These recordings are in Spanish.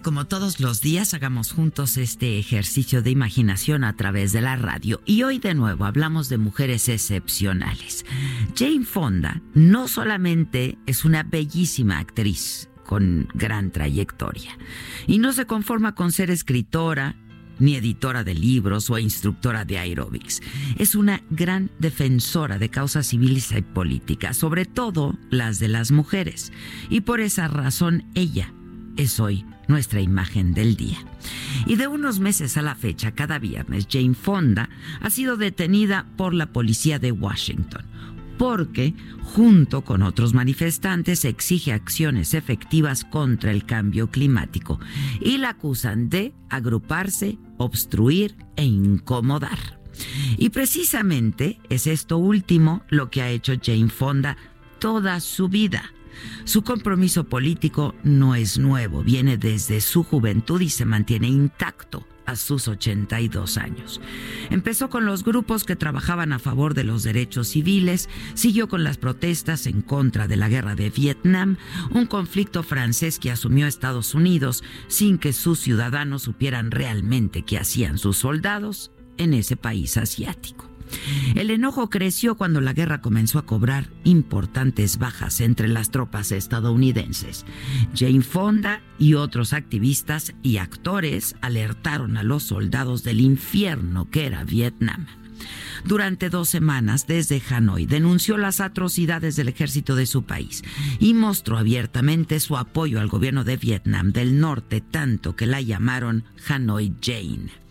Como todos los días hagamos juntos este ejercicio de imaginación a través de la radio. Y hoy de nuevo hablamos de mujeres excepcionales. Jane Fonda no solamente es una bellísima actriz con gran trayectoria y no se conforma con ser escritora, ni editora de libros o instructora de aeróbics. Es una gran defensora de causas civiles y políticas, sobre todo las de las mujeres. Y por esa razón ella es hoy nuestra imagen del día. Y de unos meses a la fecha, cada viernes, Jane Fonda ha sido detenida por la policía de Washington porque, junto con otros manifestantes, exige acciones efectivas contra el cambio climático y la acusan de agruparse, obstruir e incomodar. Y precisamente es esto último lo que ha hecho Jane Fonda toda su vida su compromiso político no es nuevo, viene desde su juventud y se mantiene intacto a sus 82 años. Empezó con los grupos que trabajaban a favor de los derechos civiles, siguió con las protestas en contra de la guerra de Vietnam, un conflicto francés que asumió Estados Unidos sin que sus ciudadanos supieran realmente qué hacían sus soldados en ese país asiático. El enojo creció cuando la guerra comenzó a cobrar importantes bajas entre las tropas estadounidenses. Jane Fonda y otros activistas y actores alertaron a los soldados del infierno que era Vietnam. Durante dos semanas desde Hanoi denunció las atrocidades del ejército de su país y mostró abiertamente su apoyo al gobierno de Vietnam del Norte, tanto que la llamaron Hanoi Jane.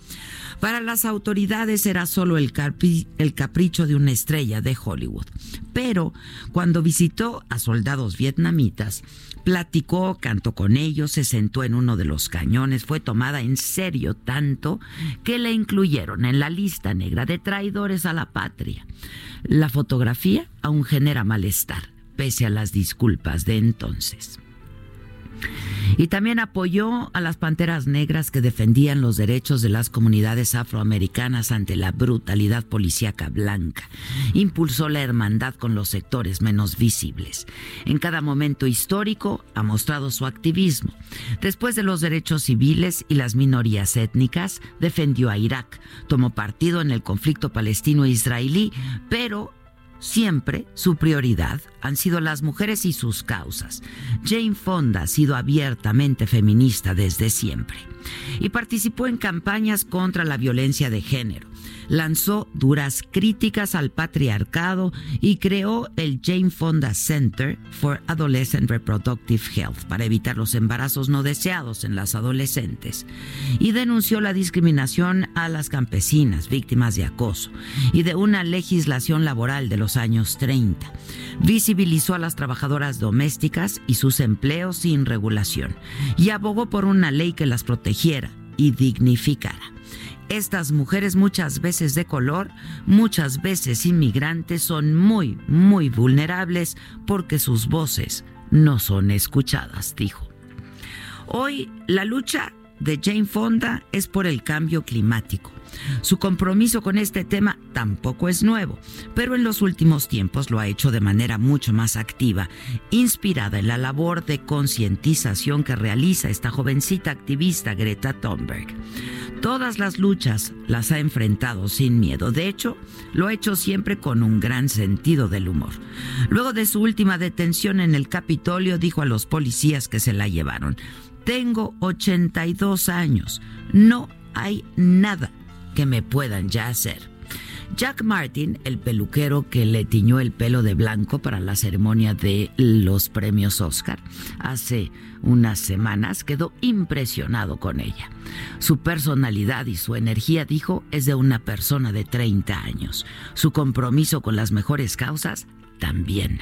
Para las autoridades era solo el, capricho de una estrella de Hollywood. Pero cuando visitó a soldados vietnamitas, platicó, cantó con ellos, se sentó en uno de los cañones, fue tomada en serio tanto que la incluyeron en la lista negra de traidores a la patria. La fotografía aún genera malestar, pese a las disculpas de entonces. Y también apoyó a las Panteras Negras que defendían los derechos de las comunidades afroamericanas ante la brutalidad policíaca blanca. Impulsó la hermandad con los sectores menos visibles. En cada momento histórico ha mostrado su activismo. Después de los derechos civiles y las minorías étnicas, defendió a Irak, tomó partido en el conflicto palestino-israelí, pero Siempre su prioridad han sido las mujeres y sus causas. Jane Fonda ha sido abiertamente feminista desde siempre y participó en campañas contra la violencia de género lanzó duras críticas al patriarcado y creó el Jane Fonda Center for Adolescent Reproductive Health para evitar los embarazos no deseados en las adolescentes y denunció la discriminación a las campesinas víctimas de acoso y de una legislación laboral de los años 30. Visibilizó a las trabajadoras domésticas y sus empleos sin regulación y abogó por una ley que las protegiera y dignificara. Estas mujeres muchas veces de color, muchas veces inmigrantes, son muy, muy vulnerables porque sus voces no son escuchadas, dijo. Hoy la lucha de Jane Fonda es por el cambio climático. Su compromiso con este tema tampoco es nuevo, pero en los últimos tiempos lo ha hecho de manera mucho más activa, inspirada en la labor de concientización que realiza esta jovencita activista Greta Thunberg. Todas las luchas las ha enfrentado sin miedo. De hecho, lo ha hecho siempre con un gran sentido del humor. Luego de su última detención en el Capitolio, dijo a los policías que se la llevaron, tengo 82 años, no hay nada que me puedan ya hacer. Jack Martin, el peluquero que le tiñó el pelo de blanco para la ceremonia de los premios Oscar, hace unas semanas quedó impresionado con ella. Su personalidad y su energía, dijo, es de una persona de 30 años. Su compromiso con las mejores causas también.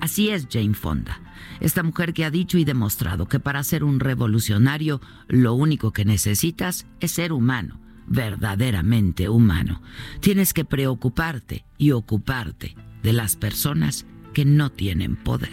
Así es Jane Fonda, esta mujer que ha dicho y demostrado que para ser un revolucionario lo único que necesitas es ser humano, verdaderamente humano. Tienes que preocuparte y ocuparte de las personas que no tienen poder.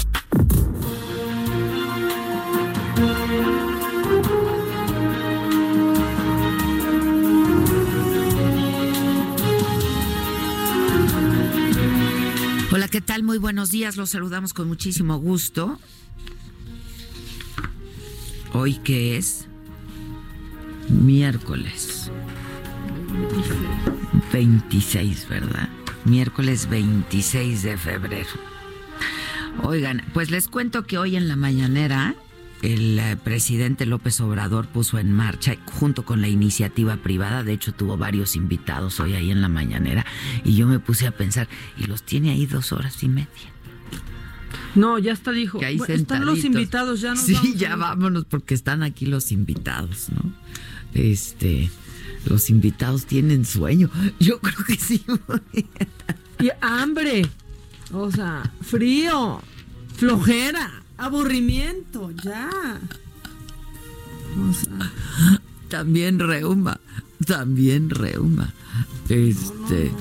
Hola, ¿qué tal? Muy buenos días. Los saludamos con muchísimo gusto. Hoy que es miércoles 26, ¿verdad? miércoles 26 de febrero. Oigan, pues les cuento que hoy en la mañanera el eh, presidente López Obrador puso en marcha, junto con la iniciativa privada, de hecho tuvo varios invitados hoy ahí en la mañanera, y yo me puse a pensar, y los tiene ahí dos horas y media. No, ya está, dijo. Que están los invitados, ya Sí, ya vámonos, porque están aquí los invitados, ¿no? Este, los invitados tienen sueño. Yo creo que sí. y hambre. O sea, frío, flojera, aburrimiento, ya. También reuma, también reuma. Este.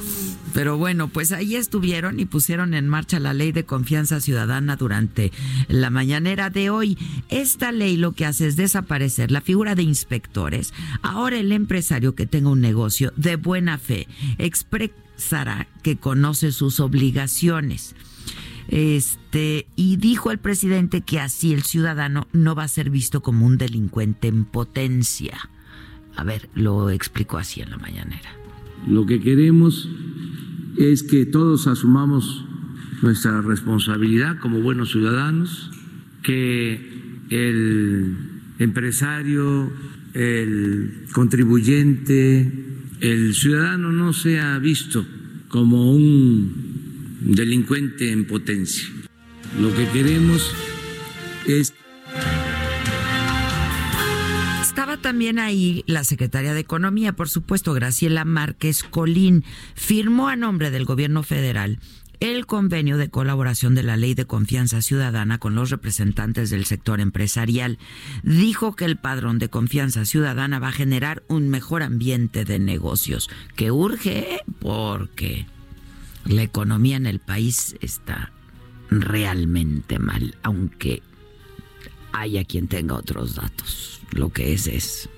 Pero bueno, pues ahí estuvieron y pusieron en marcha la ley de confianza ciudadana durante la mañanera de hoy. Esta ley lo que hace es desaparecer la figura de inspectores. Ahora el empresario que tenga un negocio de buena fe expresará que conoce sus obligaciones. Este, y dijo el presidente que así el ciudadano no va a ser visto como un delincuente en potencia. A ver, lo explicó así en la mañanera. Lo que queremos es que todos asumamos nuestra responsabilidad como buenos ciudadanos, que el empresario, el contribuyente, el ciudadano no sea visto como un delincuente en potencia. Lo que queremos es también ahí la secretaria de Economía, por supuesto, Graciela Márquez Colín, firmó a nombre del gobierno federal el convenio de colaboración de la Ley de Confianza Ciudadana con los representantes del sector empresarial. Dijo que el padrón de confianza ciudadana va a generar un mejor ambiente de negocios, que urge porque la economía en el país está realmente mal, aunque haya quien tenga otros datos lo que es es.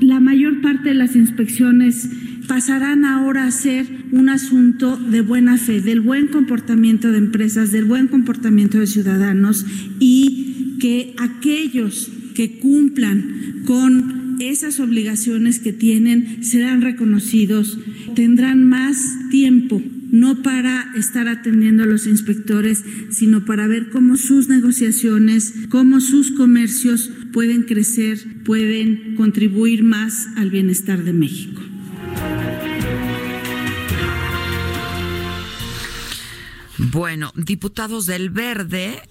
La mayor parte de las inspecciones pasarán ahora a ser un asunto de buena fe, del buen comportamiento de empresas, del buen comportamiento de ciudadanos y que aquellos que cumplan con esas obligaciones que tienen serán reconocidos, tendrán más tiempo no para estar atendiendo a los inspectores, sino para ver cómo sus negociaciones, cómo sus comercios pueden crecer, pueden contribuir más al bienestar de México. Bueno, diputados del Verde,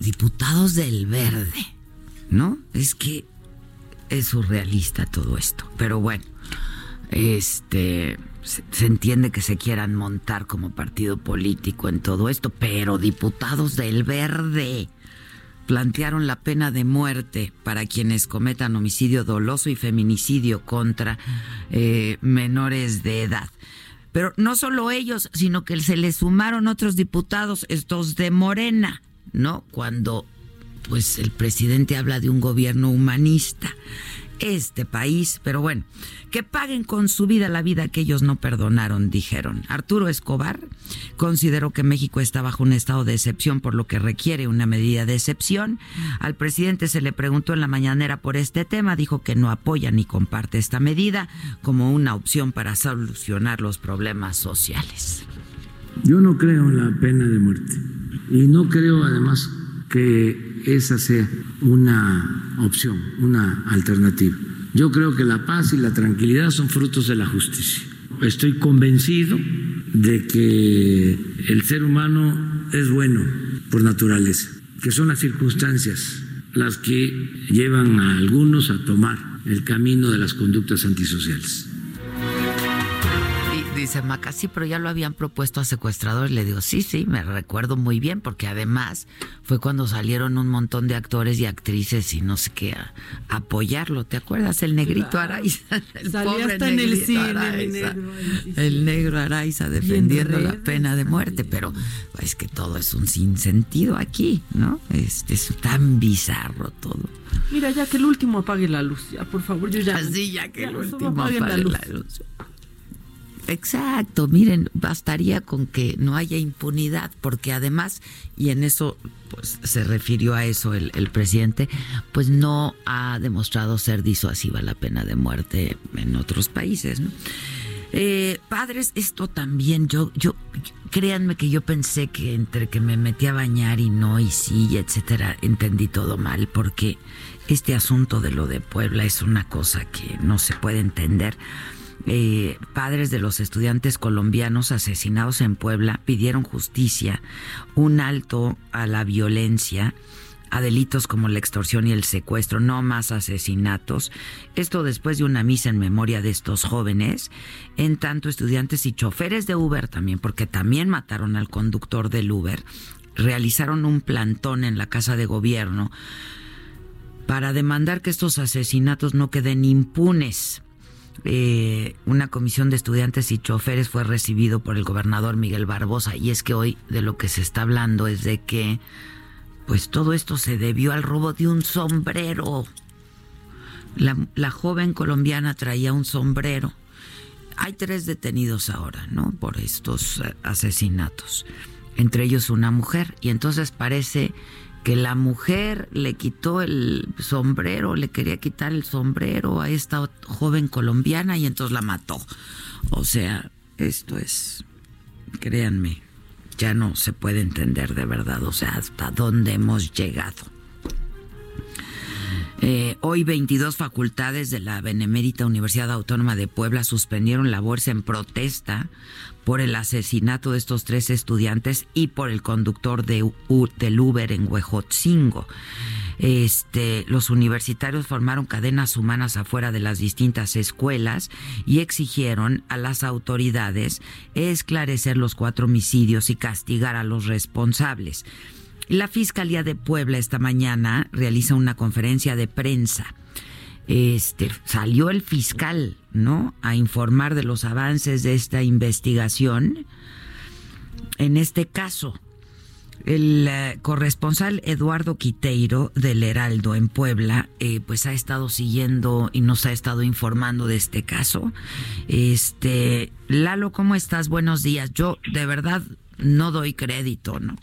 diputados del Verde, ¿no? Es que es surrealista todo esto, pero bueno, este se, entiende que se quieran montar como partido político en todo esto, pero diputados del Verde plantearon la pena de muerte para quienes cometan homicidio doloso y feminicidio contra eh, menores de edad. Pero no solo ellos, sino que se les sumaron otros diputados, estos de Morena, ¿no? Cuando pues el presidente habla de un gobierno humanista. este país, pero bueno, que paguen con su vida la vida que ellos no perdonaron, dijeron. Arturo Escobar consideró que México está bajo un estado de excepción, por lo que requiere una medida de excepción. Al presidente se le preguntó en la mañanera por este tema, dijo que no apoya ni comparte esta medida como una opción para solucionar los problemas sociales. Yo no creo en la pena de muerte y no creo además que esa sea una opción, una alternativa. Yo creo que la paz y la tranquilidad son frutos de la justicia. Estoy convencido de que el ser humano es bueno por naturaleza, que son las circunstancias las que llevan a algunos a tomar el camino de las conductas antisociales dice Maca, sí, pero ya lo habían propuesto a secuestradores. Le digo, sí, sí, me recuerdo muy bien, porque además fue cuando salieron un montón de actores y actrices y no sé qué a, apoyarlo. ¿Te acuerdas? El negrito Araiza. El Salía hasta en el cine, el negro Araiza defendiendo la pena de muerte, pero es que todo es un sinsentido aquí, ¿no? Este, es tan bizarro todo. Mira, ya que el último apague la luz, ya, por favor, yo ya. Así, ya que el último apague la luz. Exacto, miren, bastaría con que no haya impunidad, porque además, y en eso pues se refirió a eso el, presidente, pues no ha demostrado ser disuasiva la pena de muerte en otros países. Eh, padres, esto también, yo, yo, créanme que yo pensé que entre que me metí a bañar y no, y sí, etcétera, entendí todo mal, porque este asunto de lo de Puebla es una cosa que no se puede entender. Eh, padres de los estudiantes colombianos asesinados en Puebla pidieron justicia, un alto a la violencia, a delitos como la extorsión y el secuestro, no más asesinatos. Esto después de una misa en memoria de estos jóvenes, en tanto estudiantes y choferes de Uber también, porque también mataron al conductor del Uber, realizaron un plantón en la Casa de Gobierno para demandar que estos asesinatos no queden impunes. Eh, una comisión de estudiantes y choferes fue recibido por el gobernador Miguel Barbosa y es que hoy de lo que se está hablando es de que pues todo esto se debió al robo de un sombrero. La, la joven colombiana traía un sombrero. Hay tres detenidos ahora, ¿no? Por estos eh, asesinatos. Entre ellos una mujer. Y entonces parece que la mujer le quitó el sombrero, le quería quitar el sombrero a esta joven colombiana y entonces la mató. O sea, esto es, créanme, ya no se puede entender de verdad, o sea, hasta dónde hemos llegado. Eh, hoy 22 facultades de la Benemérita Universidad Autónoma de Puebla suspendieron labores en protesta por el asesinato de estos tres estudiantes y por el conductor de, del Uber en Huejotzingo. Este, los universitarios formaron cadenas humanas afuera de las distintas escuelas y exigieron a las autoridades esclarecer los cuatro homicidios y castigar a los responsables. La Fiscalía de Puebla esta mañana realiza una conferencia de prensa este salió el fiscal, ¿no? A informar de los avances de esta investigación. En este caso, el eh, corresponsal Eduardo Quiteiro del Heraldo en Puebla, eh, pues ha estado siguiendo y nos ha estado informando de este caso. Este, Lalo, ¿cómo estás? Buenos días. Yo de verdad no doy crédito, ¿no?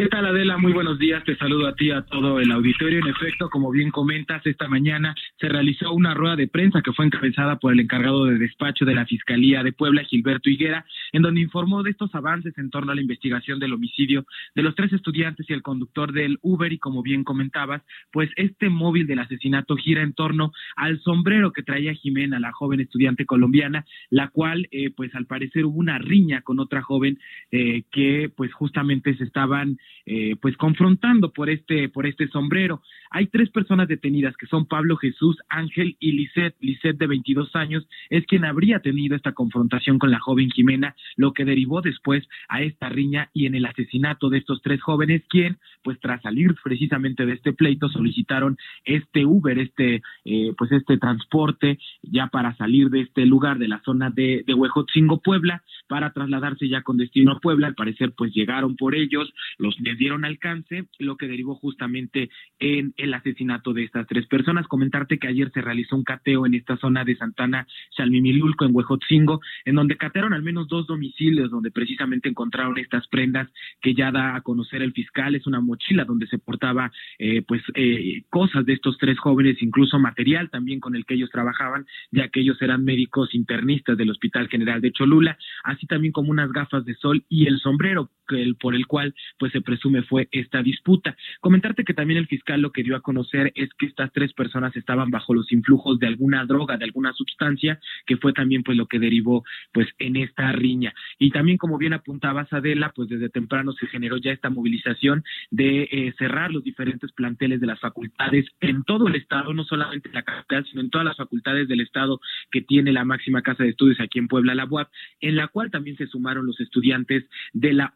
¿Qué tal Adela? Muy buenos días, te saludo a ti, a todo el auditorio. En efecto, como bien comentas, esta mañana se realizó una rueda de prensa que fue encabezada por el encargado de despacho de la Fiscalía de Puebla, Gilberto Higuera, en donde informó de estos avances en torno a la investigación del homicidio de los tres estudiantes y el conductor del Uber y como bien comentabas, pues este móvil del asesinato gira en torno al sombrero que traía Jimena, la joven estudiante colombiana, la cual eh, pues al parecer hubo una riña con otra joven eh, que pues justamente se estaban eh, pues confrontando por este, por este sombrero. Hay tres personas detenidas que son Pablo Jesús, Ángel y Lisette. Lisette de 22 años es quien habría tenido esta confrontación con la joven Jimena, lo que derivó después a esta riña y en el asesinato de estos tres jóvenes, quien pues tras salir precisamente de este pleito solicitaron este Uber, este eh, pues este transporte ya para salir de este lugar de la zona de, de Huejotzingo, Puebla, para trasladarse ya con destino a Puebla. Al parecer, pues llegaron por ellos, los les dieron alcance, lo que derivó justamente en el asesinato de estas tres personas. Comentarte que ayer se realizó un cateo en esta zona de Santana, Chalmimilulco, en Huejotzingo, en donde catearon al menos dos domicilios donde precisamente encontraron estas prendas que ya da a conocer el fiscal. Es una mochila donde se portaba eh, pues eh, cosas de estos tres jóvenes, incluso material también con el que ellos trabajaban, ya que ellos eran médicos internistas del Hospital General de Cholula, así también como unas gafas de sol y el sombrero por el cual pues se presume fue esta disputa. Comentarte que también el fiscal lo que dio a conocer es que estas tres personas estaban bajo los influjos de alguna droga, de alguna sustancia, que fue también pues lo que derivó pues en esta riña. Y también como bien apuntaba Adela, pues desde temprano se generó ya esta movilización de eh, cerrar los diferentes planteles de las facultades en todo el estado, no solamente en la capital, sino en todas las facultades del estado que tiene la máxima casa de estudios aquí en Puebla, la UAP, en la cual también se sumaron los estudiantes de la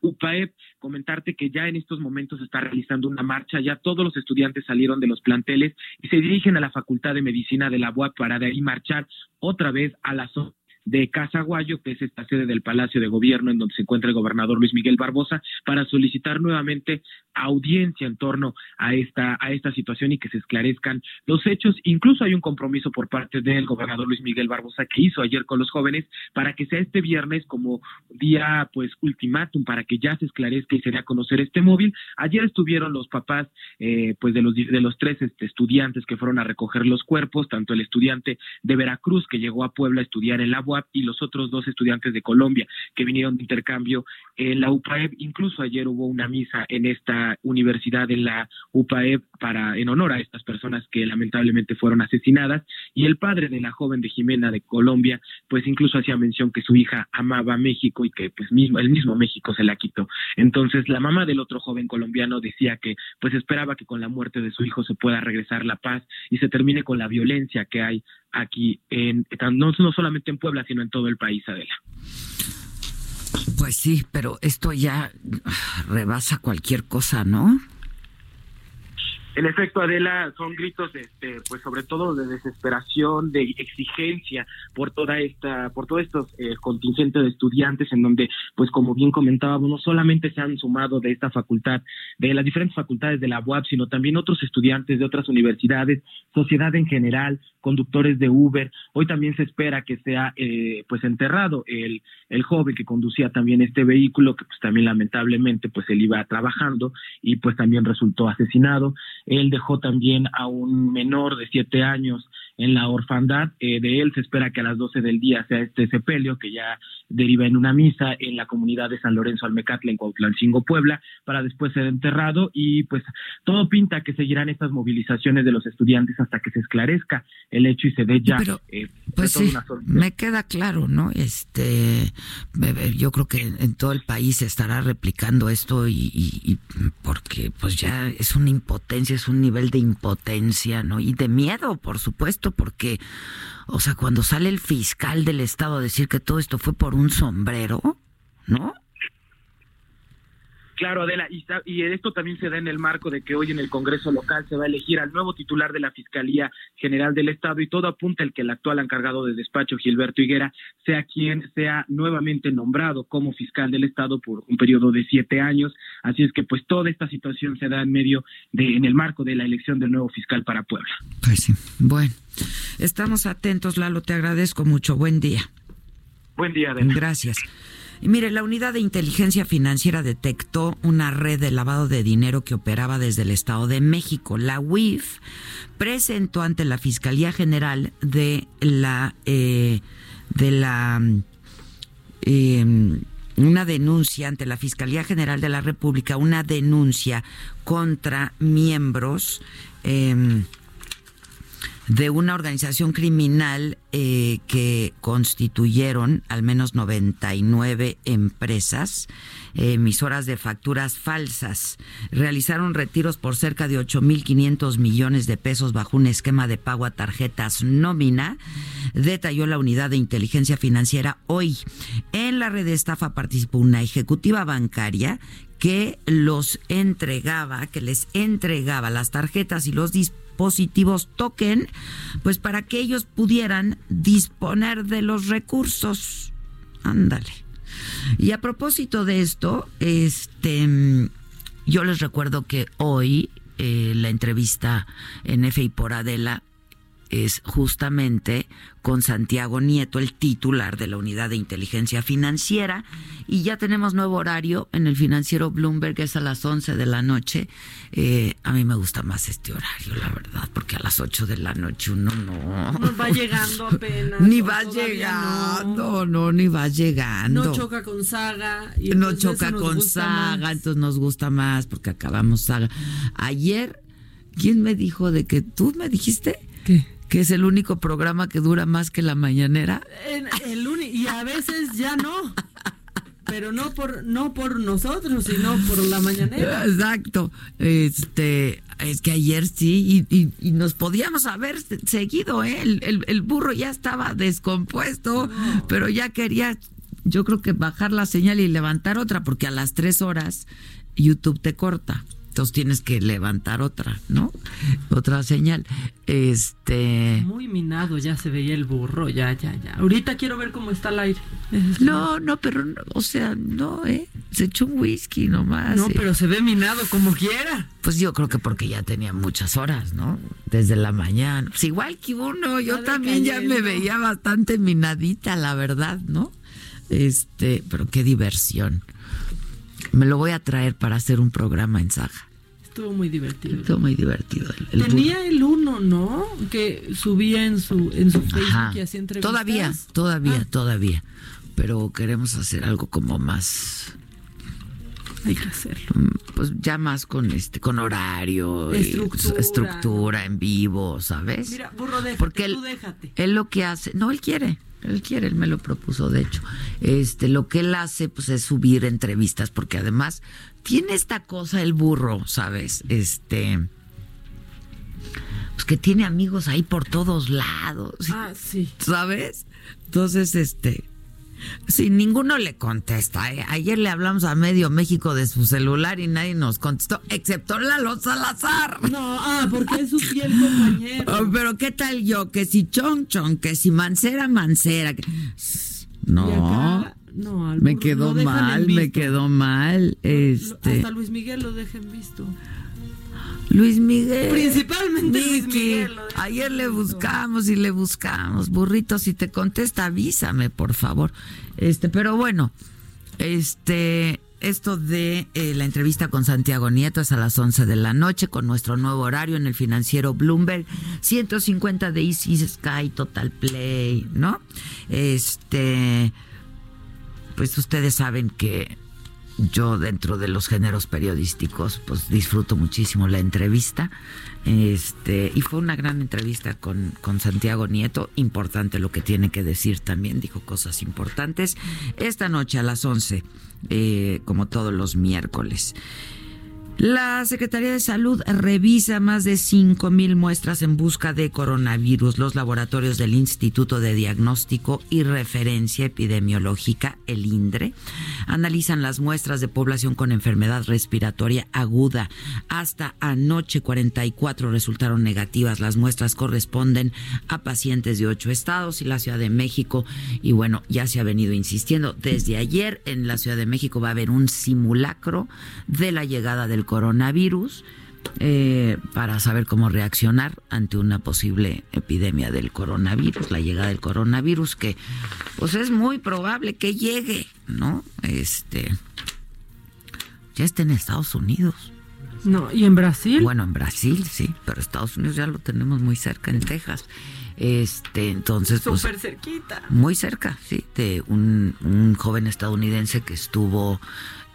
Comentarte que ya en estos momentos se está realizando una marcha, ya todos los estudiantes salieron de los planteles y se dirigen a la Facultad de Medicina de la UAP para de ahí marchar otra vez a la de Casaguayo, que es esta sede del Palacio de Gobierno en donde se encuentra el gobernador Luis Miguel Barbosa, para solicitar nuevamente audiencia en torno a esta, a esta situación y que se esclarezcan los hechos. Incluso hay un compromiso por parte del gobernador Luis Miguel Barbosa que hizo ayer con los jóvenes para que sea este viernes como día pues ultimátum para que ya se esclarezca y se dé a conocer este móvil. Ayer estuvieron los papás eh, pues de los de los tres este, estudiantes que fueron a recoger los cuerpos, tanto el estudiante de Veracruz que llegó a Puebla a estudiar en la Y los otros dos estudiantes de Colombia que vinieron de intercambio en la UPAEP. Incluso ayer hubo una misa en esta universidad en la UPAE para en honor a estas personas que lamentablemente fueron asesinadas. Y el padre de la joven de Jimena de Colombia pues incluso hacía mención que su hija amaba México y que pues mismo el mismo México se la quitó. Entonces la mamá del otro joven colombiano decía que pues esperaba que con la muerte de su hijo se pueda regresar la paz y se termine con la violencia que hay aquí en no, no solamente en Puebla sino en todo el país Adela pues sí, pero esto ya rebasa cualquier cosa, ¿no? En efecto, Adela, son gritos, este, pues sobre todo de desesperación, de exigencia por toda esta, por todo estos eh, contingentes de estudiantes, en donde, pues como bien comentábamos, no solamente se han sumado de esta facultad, de las diferentes facultades de la UAP, sino también otros estudiantes de otras universidades, sociedad en general, conductores de Uber. Hoy también se espera que sea, eh, pues enterrado el, el joven que conducía también este vehículo, que pues también lamentablemente, pues él iba trabajando y pues también resultó asesinado. Él dejó también a un menor de siete años en la orfandad. Eh, de él se espera que a las doce del día sea este sepelio, que ya deriva en una misa en la comunidad de San Lorenzo Almecatla, en Cuautlancingo, Puebla, para después ser enterrado. Y pues todo pinta que seguirán estas movilizaciones de los estudiantes hasta que se esclarezca el hecho y se dé ya. Eh, pues sí, me queda claro, ¿no? Este, yo creo que en todo el país se estará replicando esto y, y porque pues ya es una impotencia es un nivel de impotencia, ¿no? Y de miedo, por supuesto, porque, o sea, cuando sale el fiscal del Estado a decir que todo esto fue por un sombrero, ¿no? Claro, Adela, y, y, esto también se da en el marco de que hoy en el Congreso local se va a elegir al nuevo titular de la Fiscalía General del Estado y todo apunta el que el actual encargado de despacho, Gilberto Higuera, sea quien sea nuevamente nombrado como fiscal del Estado por un periodo de siete años. Así es que pues toda esta situación se da en medio de, en el marco de la elección del nuevo fiscal para Puebla. Pues sí, bueno, estamos atentos, Lalo, te agradezco mucho. Buen día. Buen día, Adela. Gracias. Y mire, la unidad de inteligencia financiera detectó una red de lavado de dinero que operaba desde el Estado de México. La UIF presentó ante la Fiscalía General de la eh, de la em, una denuncia ante la Fiscalía General de la República, una denuncia contra miembros eh, de una organización criminal eh, que constituyeron al menos 99 empresas emisoras de facturas falsas. Realizaron retiros por cerca de 8.500 millones de pesos bajo un esquema de pago a tarjetas nómina, detalló la unidad de inteligencia financiera hoy. En la red de estafa participó una ejecutiva bancaria que los entregaba, que les entregaba las tarjetas y los dispositivos dispositivos token, pues para que ellos pudieran disponer de los recursos. Ándale. Y a propósito de esto, este, yo les recuerdo que hoy eh, la entrevista en F y por Adela es justamente con Santiago Nieto, el titular de la Unidad de Inteligencia Financiera. Y ya tenemos nuevo horario en el financiero Bloomberg, es a las 11 de la noche. Eh, a mí me gusta más este horario, la verdad, porque a las 8 de la noche uno no. No va llegando apenas. ni va llegando, no. ni va llegando. No choca con saga. Y no choca con saga, entonces nos gusta más porque acabamos saga. Ayer, ¿quién me dijo de que tú me dijiste? ¿Qué? Que es el único programa que dura más que la mañanera. El, y a veces ya no. Pero no por no por nosotros, sino por la mañanera. Exacto. Este, es que ayer sí y, y, nos podíamos haber seguido, ¿eh? el, el, burro ya estaba descompuesto, pero ya quería, yo creo que bajar la señal y levantar otra, porque a las tres horas YouTube te corta entonces tienes que levantar otra, ¿no? Otra señal. Este. Muy minado, ya se veía el burro, ya, ya, ya. Ahorita quiero ver cómo está el aire. No, no, pero, o sea, no, ¿eh? Se echó un whisky nomás. No, pero se ve minado como quiera. Pues yo creo que porque ya tenía muchas horas, ¿no? Desde la mañana. Pues igual que uno, yo también ya me veía bastante minadita, la verdad, ¿no? Este, pero qué diversión. Me lo voy a traer para hacer un programa en Saja. Estuvo muy divertido. Estuvo muy divertido. Tenía el uno, ¿no? Que subía en su, en su Facebook y hacía entrevistas. Todavía, todavía, ah. todavía. Pero queremos hacer algo como más hay que hacerlo. Mm, pues ya más con este, con horario, estructura, estructura en vivo, ¿sabes? Mira, burro, déjate, Porque él, tú déjate. él lo que hace, no, él quiere, él quiere, él me lo propuso, de hecho. Este, lo que él hace, pues, es subir entrevistas, porque además tiene esta cosa el burro, ¿sabes? Este, pues que tiene amigos ahí por todos lados. Ah, sí. ¿Sabes? Entonces, este, Sí, ninguno le contesta. ¿eh? Ayer le hablamos a medio México de su celular y nadie nos contestó, excepto Lalo Salazar. No, ah, porque es su fiel compañero. Oh, pero ¿qué tal yo? Que si Chon Chon, que si Mancera Mancera. No. no me quedó mal, me quedó mal. Este. Hasta Luis Miguel lo dejen visto. Luis Miguel. Principalmente Luis Miguel. Ayer le buscamos y le buscamos. Burrito, si te contesta, avísame, por favor. Este, pero bueno, este, esto de eh, la entrevista con Santiago Nieto es a las 11 de la noche con nuestro nuevo horario en el financiero Bloomberg, 150 de Easy Sky Total Play, ¿no? Este, pues ustedes saben que yo dentro de los géneros periodísticos pues disfruto muchísimo la entrevista. Este y fue una gran entrevista con, con Santiago Nieto. Importante lo que tiene que decir también dijo cosas importantes. Esta noche a las 11 eh, como todos los miércoles la Secretaría de Salud revisa más de 5.000 muestras en busca de coronavirus. Los laboratorios del Instituto de Diagnóstico y Referencia Epidemiológica, el INDRE, analizan las muestras de población con enfermedad respiratoria aguda. Hasta anoche 44 resultaron negativas. Las muestras corresponden a pacientes de ocho estados y la Ciudad de México. Y bueno, ya se ha venido insistiendo. Desde ayer en la Ciudad de México va a haber un simulacro de la llegada del coronavirus eh, para saber cómo reaccionar ante una posible epidemia del coronavirus, la llegada del coronavirus, que pues es muy probable que llegue, ¿no? Este ya está en Estados Unidos. No, ¿y en Brasil? Bueno, en Brasil sí, pero Estados Unidos ya lo tenemos muy cerca, en Texas. Este, entonces. Pues, Súper cerquita. Muy cerca, sí, de un, un joven estadounidense que estuvo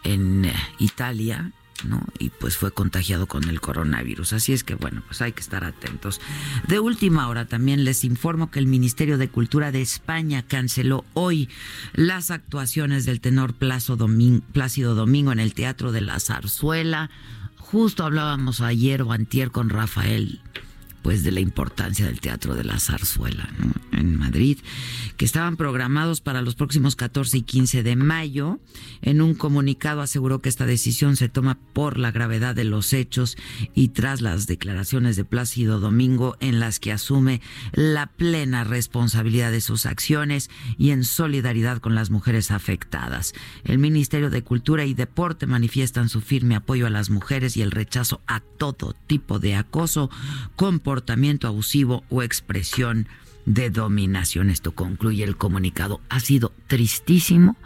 en Italia ¿no? Y pues fue contagiado con el coronavirus. Así es que bueno, pues hay que estar atentos. De última hora también les informo que el Ministerio de Cultura de España canceló hoy las actuaciones del tenor Plácido Domingo en el Teatro de la Zarzuela. Justo hablábamos ayer o antier con Rafael pues de la importancia del Teatro de la Zarzuela en Madrid, que estaban programados para los próximos 14 y 15 de mayo. En un comunicado aseguró que esta decisión se toma por la gravedad de los hechos y tras las declaraciones de Plácido Domingo en las que asume la plena responsabilidad de sus acciones y en solidaridad con las mujeres afectadas. El Ministerio de Cultura y Deporte manifiestan su firme apoyo a las mujeres y el rechazo a todo tipo de acoso, comportamiento abusivo o expresión de dominación. Esto concluye el comunicado. Ha sido tristísimo,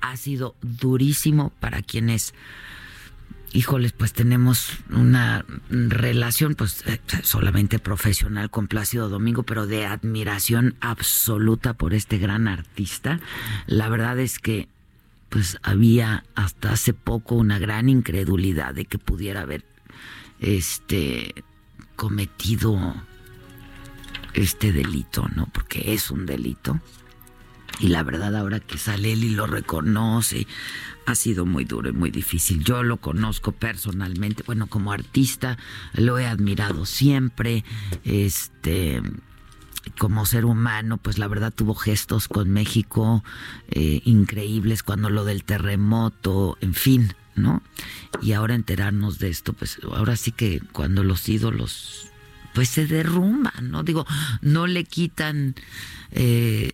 ha sido durísimo para quienes híjoles, pues tenemos una relación pues eh, solamente profesional con Plácido Domingo, pero de admiración absoluta por este gran artista. La verdad es que pues había hasta hace poco una gran incredulidad de que pudiera haber este cometido este delito, ¿no? Porque es un delito. Y la verdad ahora que sale él y lo reconoce, ha sido muy duro y muy difícil. Yo lo conozco personalmente, bueno, como artista lo he admirado siempre. Este como ser humano, pues la verdad tuvo gestos con México eh, increíbles cuando lo del terremoto, en fin, ¿no? Y ahora enterarnos de esto, pues ahora sí que cuando los ídolos pues se derrumban, ¿no? Digo, no le quitan eh,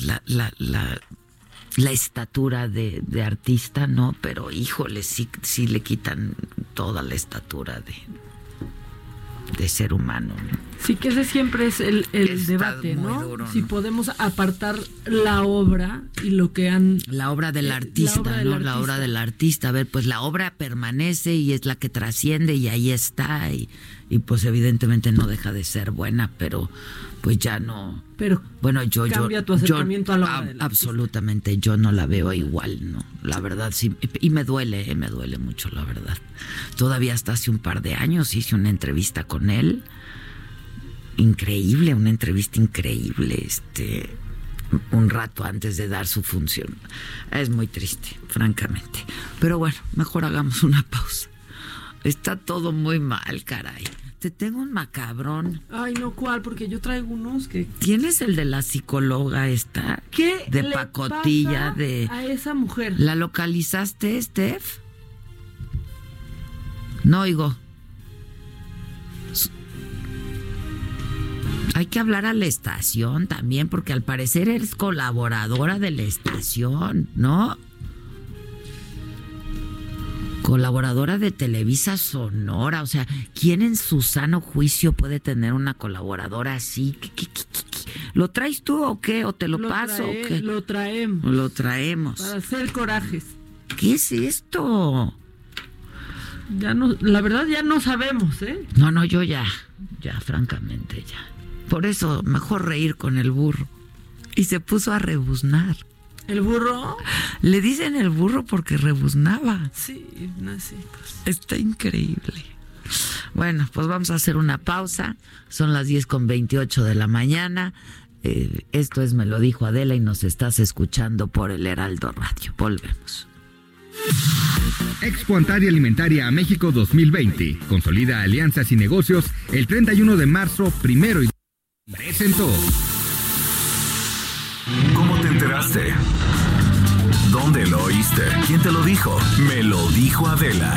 la, la, estatura de, de, artista, ¿no? Pero híjole, sí, sí le quitan toda la estatura de, de ser humano. ¿no? Sí, que ese siempre es el, el debate, ¿no? Duro, si podemos apartar la obra y lo que han... La obra del artista, la obra del ¿no? Artista. La obra del artista. A ver, pues la obra permanece y es la que trasciende y ahí está y, y pues evidentemente no deja de ser buena, pero pues ya no. Pero bueno, yo cambia yo, tu acercamiento yo, a la a, absolutamente yo no la veo igual, no. La verdad sí y me duele, eh, me duele mucho la verdad. Todavía hasta hace un par de años hice una entrevista con él. Increíble, una entrevista increíble, este un rato antes de dar su función. Es muy triste, francamente. Pero bueno, mejor hagamos una pausa. Está todo muy mal, caray. Te tengo un macabrón. Ay, no, ¿cuál? Porque yo traigo unos que... ¿Tienes el de la psicóloga esta? ¿Qué De le pacotilla, pasa de... A esa mujer. ¿La localizaste, Steph? No oigo. Hay que hablar a la estación también, porque al parecer eres colaboradora de la estación, ¿no? Colaboradora de Televisa Sonora, o sea, ¿quién en su sano juicio puede tener una colaboradora así? ¿Qué, qué, qué, ¿Lo traes tú o qué? ¿O te lo, lo paso trae, o qué? Lo traemos. Lo traemos. Para hacer corajes. ¿Qué es esto? Ya no, la verdad ya no sabemos, ¿eh? No, no, yo ya, ya, francamente, ya. Por eso, mejor reír con el burro. Y se puso a rebuznar. ¿El burro? Le dicen el burro porque rebuznaba. Sí, no, sí, pues. Está increíble. Bueno, pues vamos a hacer una pausa. Son las 10 con 28 de la mañana. Eh, esto es Me lo dijo Adela y nos estás escuchando por el Heraldo Radio. Volvemos. Expo Antaria Alimentaria a México 2020. Consolida alianzas y negocios el 31 de marzo, primero y presentó. ¿Cómo te ¿Dónde lo oíste? ¿Quién te lo dijo? Me lo dijo Adela.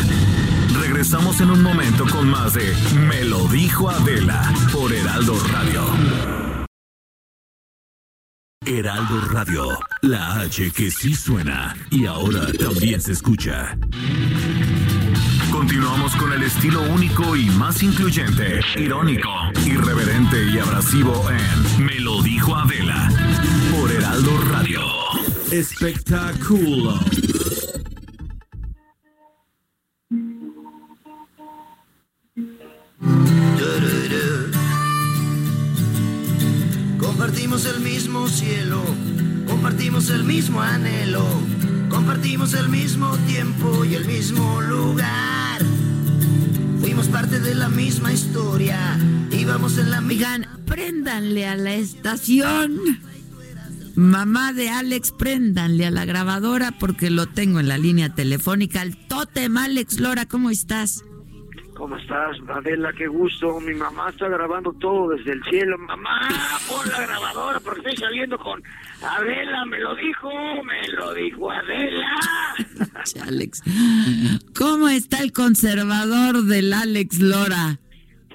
Regresamos en un momento con más de Me lo dijo Adela por Heraldo Radio. Heraldo Radio, la H que sí suena y ahora también se escucha. Continuamos con el estilo único y más incluyente, irónico, irreverente y abrasivo en Me lo dijo Adela Heraldo Radio. Espectáculo. Compartimos el mismo cielo, compartimos el mismo anhelo, compartimos el mismo tiempo y el mismo lugar. Fuimos parte de la misma historia, íbamos en la misma... Oigan, préndanle a la estación. Mamá de Alex, préndanle a la grabadora porque lo tengo en la línea telefónica. El tótem, Alex Lora, ¿cómo estás? ¿Cómo estás, Adela? Qué gusto. Mi mamá está grabando todo desde el cielo. Mamá, pon la grabadora porque estoy saliendo con Adela. Me lo dijo, me lo dijo Adela. Alex. ¿Cómo está el conservador del Alex Lora?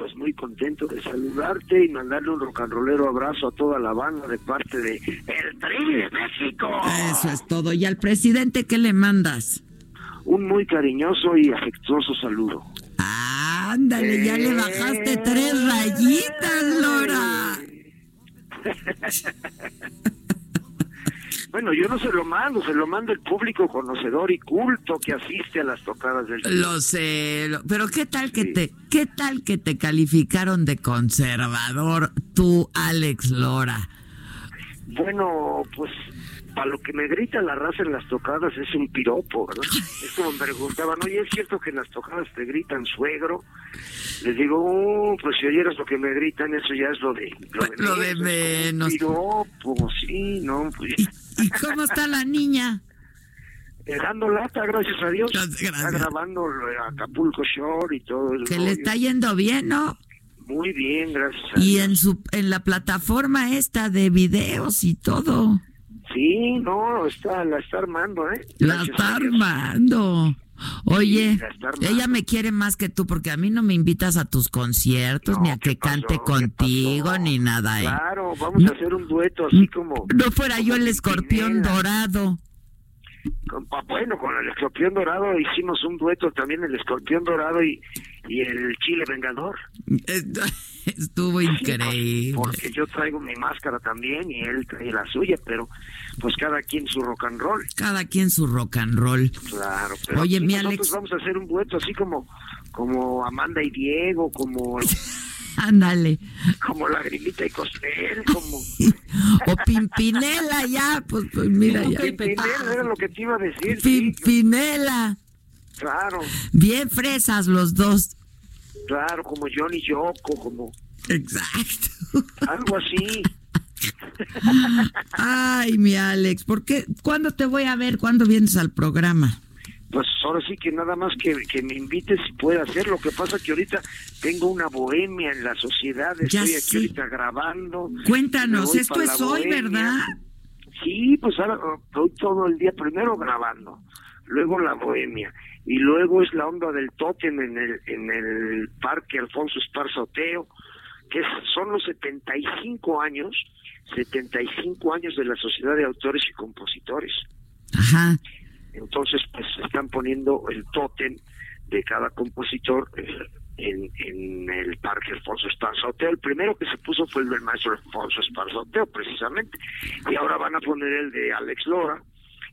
Pues muy contento de saludarte y mandarle un rocanrolero abrazo a toda la banda de parte de El Tri de México. Eso es todo. ¿Y al presidente qué le mandas? Un muy cariñoso y afectuoso saludo. Ándale, ya le bajaste tres rayitas, Lora. Bueno, yo no se lo mando, se lo manda el público conocedor y culto que asiste a las tocadas del Lo sé, pero qué tal que te qué tal que te calificaron de conservador tú, Alex Lora. Bueno, pues para lo que me grita la raza en las tocadas es un piropo, ¿verdad? Es como me preguntaban, oye, ¿es cierto que en las tocadas te gritan suegro? Les digo, oh, pues si oyeras lo que me gritan, eso ya es lo de, lo de, menos. Piropo, sí, ¿no? Pues, ¿Y, cómo está la niña? Eh, dando lata, gracias a Dios. Está grabando Acapulco Shore y todo. Que le está yendo bien, ¿no? Muy bien, gracias a y en su en la plataforma esta de videos y todo. Sí, no, está, la está armando, ¿eh? la está armando. Oye, ella me quiere más que tú porque a mí no me invitas a tus conciertos, ni a que cante contigo, ni nada. ¿eh? Claro, vamos a hacer un dueto así como... No fuera yo el escorpión dorado. bueno, con el escorpión dorado hicimos un dueto también, el escorpión dorado y, y el chile vengador. Estuvo increíble. Porque yo traigo mi máscara también y él trae la suya, pero pues cada quien su rock and roll. Cada quien su rock and roll. Claro, pero Oye, mi nosotros vamos a hacer un dueto así como como Amanda y Diego, como Ándale. Como Lagrimita y Costel, como... o Pimpinela ya, pues, pues mira ya. Pimpinela era lo que te iba a decir. Pimpinela. Claro. Bien fresas los dos. Claro, como Johnny Yoko, como... Exacto. Algo así. Ay, mi Alex, ¿por qué? ¿Cuándo te voy a ver? ¿Cuándo vienes al programa? Pues ahora sí que nada más que, que me invites si puede hacer. Lo que pasa que ahorita tengo una bohemia en la sociedad, estoy aquí ahorita grabando. Cuéntanos, esto es hoy, ¿verdad? Sí, pues ahora estoy todo el día primero grabando, luego la bohemia y luego es la onda del tótem en el en el Parque Alfonso Esparzoteo, que son los 75 años, 75 años de la Sociedad de Autores y Compositores. Ajá. Entonces, pues están poniendo el tótem de cada compositor en, en el Parque Alfonso Esparzoteo. El primero que se puso fue el del maestro Alfonso Esparzoteo, precisamente. Y ahora van a poner el de Alex Lora,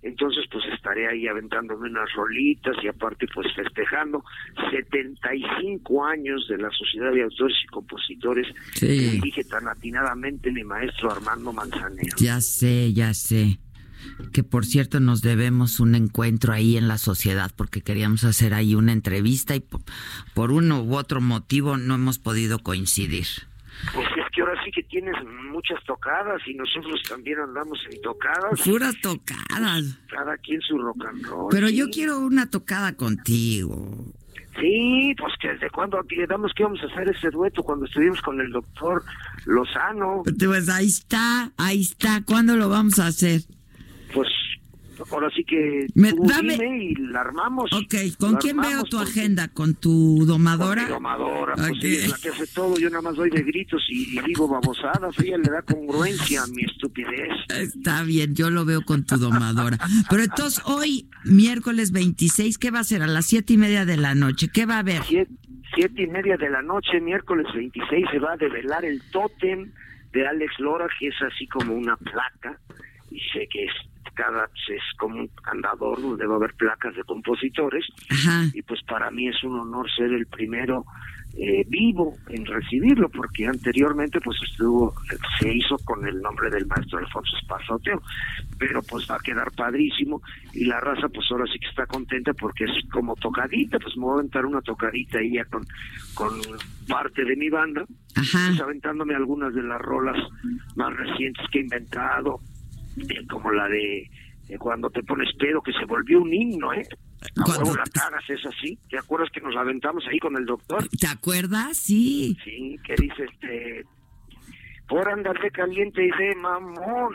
entonces pues estaré ahí aventándome unas rolitas y aparte pues festejando 75 años de la Sociedad de Autores y Compositores que dirige tan atinadamente mi maestro Armando Manzanero. Ya sé, ya sé. Que por cierto nos debemos un encuentro ahí en la sociedad porque queríamos hacer ahí una entrevista y por uno u otro motivo no hemos podido coincidir. Pues que tienes muchas tocadas y nosotros también andamos en tocadas. Puras tocadas. Cada quien su rock and roll. Pero yo quiero una tocada contigo. Sí, pues que desde cuando quedamos que íbamos a hacer ese dueto cuando estuvimos con el doctor Lozano. Pues ahí está, ahí está. ¿Cuándo lo vamos a hacer? Pues ahora sí que Me, dime y la armamos. Ok, ¿con quién veo tu agenda? ¿Con tu domadora? Con mi domadora, pues es la que hace todo, yo nada más doy de gritos y, digo babosadas, ella le da congruencia a mi estupidez. Está bien, yo lo veo con tu domadora. Pero entonces hoy, miércoles 26, ¿qué va a ser? A las siete y media de la noche, ¿qué va a haber? Siete, siete y media de la noche, miércoles 26, se va a develar el tótem de Alex Lora, que es así como una placa, y sé que es cada es como un andador donde va a haber placas de compositores. Y pues para mí es un honor ser el primero eh, vivo en recibirlo porque anteriormente pues estuvo se hizo con el nombre del maestro Alfonso Espazoteo pero pues va a quedar padrísimo. Y la raza pues ahora sí que está contenta porque es como tocadita. Pues me voy a aventar una tocadita ahí ya con con parte de mi banda. Pues aventándome algunas de las rolas más recientes que he inventado como la de cuando te pones pedo, que se volvió un himno, ¿eh? Cuando- la cagas, es así. ¿Te acuerdas que nos aventamos ahí con el doctor? ¿Te acuerdas? Sí. Sí, que dice este. Por andar de caliente y de mamón.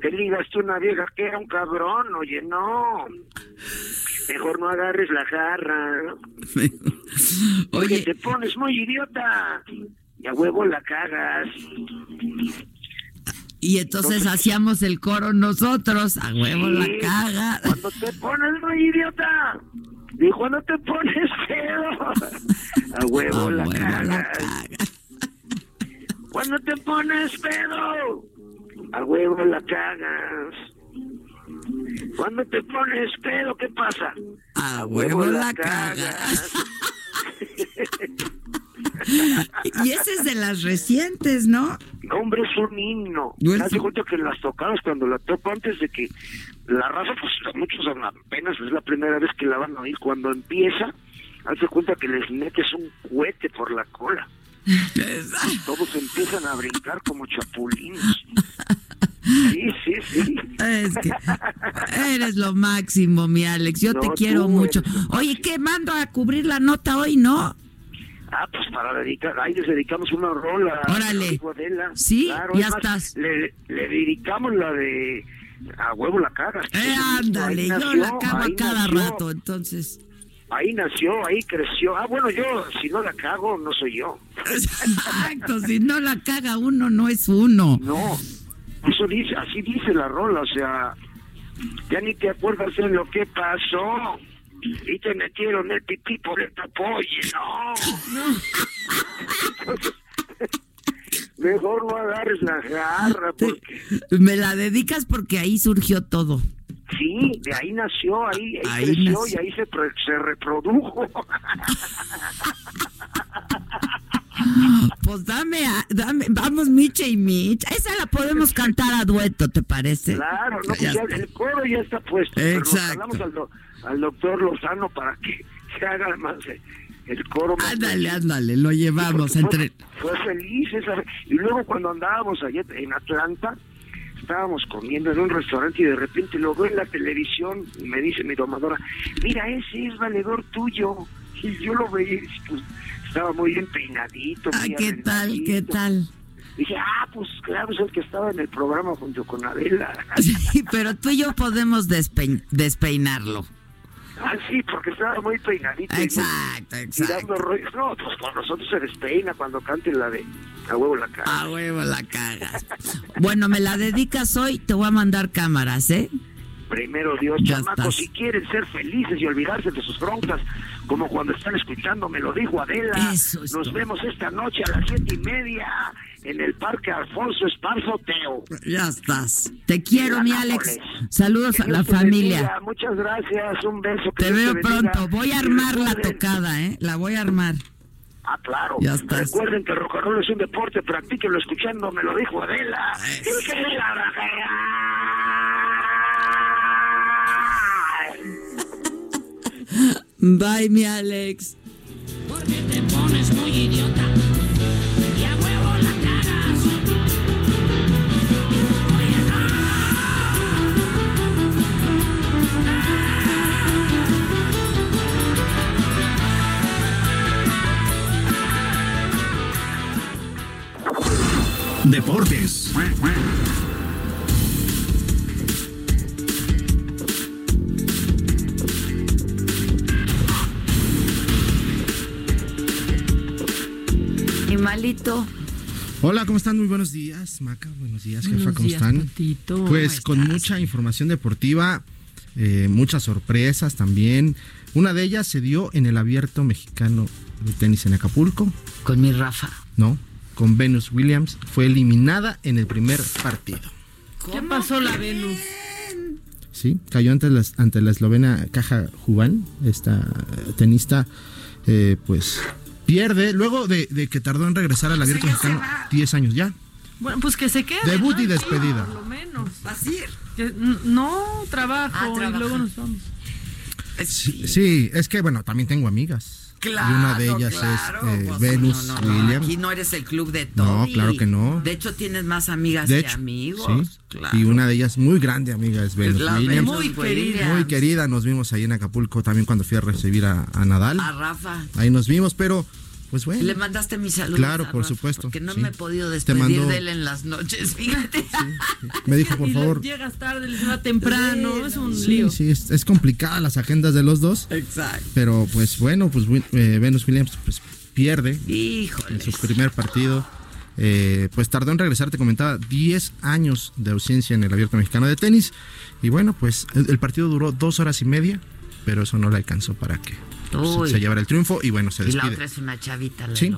Te ligaste una vieja que era un cabrón, oye, no. Mejor no agarres la jarra. Oye, Oye, te pones muy idiota. Y a huevo la cagas. Y entonces hacíamos el coro nosotros, a huevo la caga. Cuando te pones muy idiota. Y cuando te pones pedo. A huevo, A la, huevo la caga. Cuando te pones pedo. A huevo la cagas. Cuando te pones pedo, ¿qué pasa? A huevo la cagas. Y ese es de las recientes, ¿no? No, hombre, es un himno. Un- cuenta que las tocadas cuando la toco antes de que la raza, pues muchos apenas es la primera vez que la van a oír. Cuando empieza, haz de cuenta que les metes un cohete por la cola. Todos empiezan a brincar como chapulines. Sí, sí, sí. Es que eres lo máximo, mi Alex. Yo te quiero mucho. Oye, ¿qué mando a cubrir la nota hoy, no? Ah, pues para dedicar, ahí les dedicamos una rola. Órale. Adela. Sí, Claro, ya estás. Le, le dedicamos la de a huevo la cagas. Eh, ándale, yo la cago a cada nació, rato, entonces. Ahí nació, ahí creció. Ah, bueno, yo, si no la cago, no soy yo. Exacto, si no la caga uno, no es uno. No, eso dice, así dice la rola, o sea, ya ni te acuerdas de lo que pasó. Y te metieron el pipí por el tapoye, no. Entonces, mejor no agarres la garra, porque Me la dedicas porque ahí surgió todo. sí, de ahí nació, ahí, ahí, Ahí creció nació. y ahí se, se reprodujo. Pues dame, a- dame, vamos Micha y Micha. Esa la podemos cantar a dueto, ¿te parece? Claro, no, pues Ya el coro ya está puesto. pero nos Exacto. al, do- al doctor Lozano para que se haga más eh, el coro. Ándale, ándale, lo llevamos entre... Fue, fue feliz esa. Y luego cuando andábamos allá en Atlanta, estábamos comiendo en un restaurante y de repente lo veo en la televisión y me dice mi domadora, mira, ese es valedor tuyo. Y yo lo veía y pues, estaba muy bien peinadito. Ah, ¿qué tal? ¿Qué tal? Dije, ah, pues claro, es el que estaba en el programa junto con Adela. Sí, pero tú y yo podemos despe- despeinarlo. Ah, sí, porque estaba muy peinadito. y muy- Exacto, y exacto. rollos. No, pues con nosotros se despeina cuando cante la de a huevo la cara. A huevo la cagas. Bueno, me la dedicas hoy, te voy a mandar cámaras, ¿eh? Primero Dios, Ya chamacos, estás. si quieren ser felices y olvidarse de sus broncas, como cuando están escuchando, me lo dijo Adela. Eso es Nos todo. vemos esta noche a las siete y media en el Parque Alfonso Esparzo Teo. Ya estás. Te quiero, mi Alex. Saludos Que a la familia. bendiga, Muchas gracias, un beso. que Te Dios veo pronto. Voy a armar la tocada, ¿eh? La voy a armar. Ah, claro. Ya estás. Recuerden que el rock and roll es un deporte, practíquenlo escuchando, me lo dijo Adela. La Bye, mi Alex. Porque te pones muy idiota y a huevo la cagas. Oye, Deportes. Y malito. Hola, ¿cómo están? Muy buenos días, Maca. Buenos días, jefa. ¿Cómo días, están? Patito. Pues con estás? mucha información deportiva, eh, muchas sorpresas también. Una de ellas se dio en el abierto mexicano de tenis en Acapulco, Con mi Rafa. ¿no? Con Venus Williams. Fue eliminada en el primer partido. ¿Qué pasó la Venus? Sí, cayó ante la, ante la eslovena Caja Juban, esta tenista, eh, pues pierde, luego de, de que tardó en regresar al abierto mexicano 10 años ya. Bueno, pues que se quede. Debut ¿no? y despedida. Por lo menos. ¿Vas a ir? Que- n- no, trabajo Ah, y luego nos vamos. Sí, sí, es que bueno, también tengo amigas. Claro, y una de ellas claro, es eh, pues, Venus no, no, no, Williams. Aquí no eres el club de No, Toby. claro que no. De hecho, tienes más amigas De que hecho, amigos. sí. Claro. Y una de ellas muy grande amiga es Venus la Williams. Muy Williams. Muy querida, nos vimos ahí en Acapulco también cuando fui a recibir a, a Nadal. A Rafa. Ahí nos vimos, pero pues bueno. Le mandaste mi saludo. Claro, por supuesto, Porque no sí. me he podido despedir mandó- de él en las noches, fíjate. Me dijo, por favor. le llegas tarde, les va temprano, es un Sí, lío. sí, es, es complicada las agendas de los dos. Exacto. Pero pues bueno, pues eh, Venus Williams pues pierde Híjole. en su primer partido. Eh, pues tardó en regresar, te comentaba, 10 años de ausencia en el abierto mexicano de tenis. Y bueno, pues el, el partido duró dos horas y media, pero eso no le alcanzó para que pues, se llevara el triunfo. Y bueno, se Y la despide. otra es una chavita, Lalo. Sí,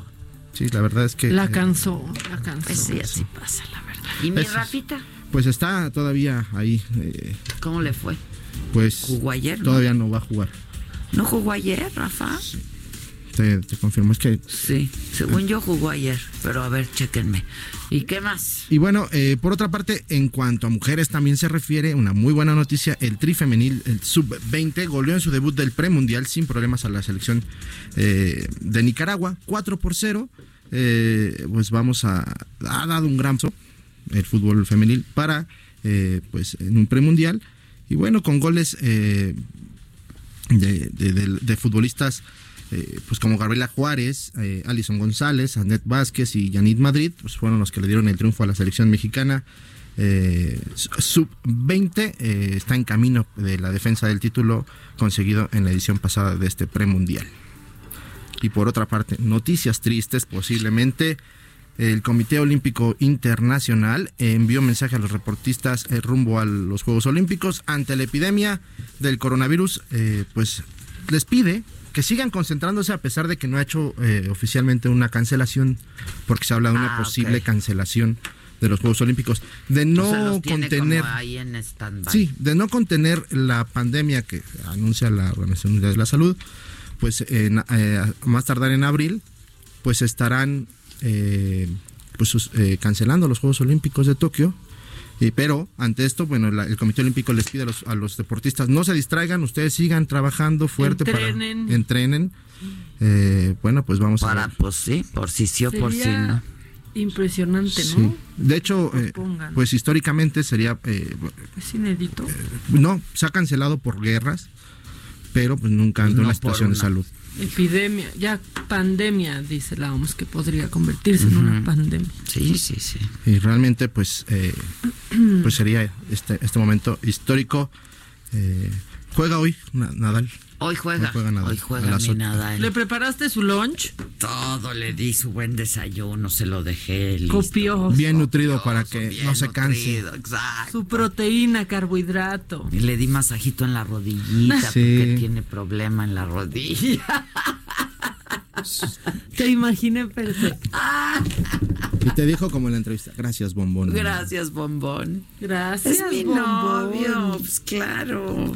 sí, la verdad es que. La eh, cansó, la cansó. Pues sí, así pasa, la verdad. ¿Y mi Eso es. Rafita? pues está todavía ahí. eh, ¿Cómo le fue? pues Jugó ayer, ¿no? todavía no va a jugar. ¿No jugó ayer, Rafa? Te, te confirmo, es que Sí, según yo jugó ayer, pero a ver, chéquenme. ¿Y qué más? Y bueno, eh, por otra parte, en cuanto a mujeres también se refiere, una muy buena noticia, el tri femenil, el sub-20, goleó en su debut del premundial sin problemas a la selección eh, de Nicaragua, 4 por 0. Eh, pues vamos a... Ha dado un gran el fútbol femenil para, eh, pues, en un premundial. Y bueno, con goles eh, de, de- de- de futbolistas eh, pues como Gabriela Juárez, eh, Alison González, Anet Vázquez y Yanit Madrid, pues fueron los que le dieron el triunfo a la selección mexicana. Eh, Sub-20 eh, está en camino de la defensa del título conseguido en la edición pasada de este premundial. Y por otra parte, noticias tristes posiblemente. El Comité Olímpico Internacional envió mensaje a los reportistas rumbo a los Juegos Olímpicos ante la epidemia del coronavirus, pues les pide que sigan concentrándose a pesar de que no ha hecho eh, oficialmente una cancelación, porque se habla de una Ah, posible cancelación de los Juegos Olímpicos, de no o sea, los tiene contener como ahí en stand-by. Sí, de no contener la pandemia que anuncia la Organización Mundial de la Salud, pues en, eh, a más tardar en abril, pues estarán eh, pues, eh, cancelando los Juegos Olímpicos de Tokio. Y, pero ante esto, bueno, la- el Comité Olímpico les pide a los, a los deportistas no se distraigan, ustedes sigan trabajando fuerte Entrenen. para entrenen. Eh, bueno, pues vamos Para, a ver. pues sí, por si sí o por si Sería no. impresionante, Sí. ¿no? De hecho, eh, pues históricamente sería eh, Es inédito. no se ha cancelado por guerras, pero pues nunca ante No una por situación de salud. Epidemia, ya pandemia, dice la OMS, que podría convertirse en una pandemia. Sí, sí, sí. Y realmente, pues, eh, pues sería este, este momento histórico. Eh, juega hoy Na- Nadal. Hoy juega. Hoy juega Nadal, Hoy juega ocho. Nadal. ¿Le preparaste su lunch? Todo le di su buen desayuno, se lo dejé listo. Copió. Bien nutrido para que Bien no se canse. nutrido, Exacto. Su proteína, carbohidrato. Y le di masajito en la rodillita Sí. porque tiene problema en la rodilla. Te imaginé perfecto. Y te dijo como en la entrevista, gracias, bombón. Gracias, bombón. Gracias, Es mi bombón. novio, pues claro.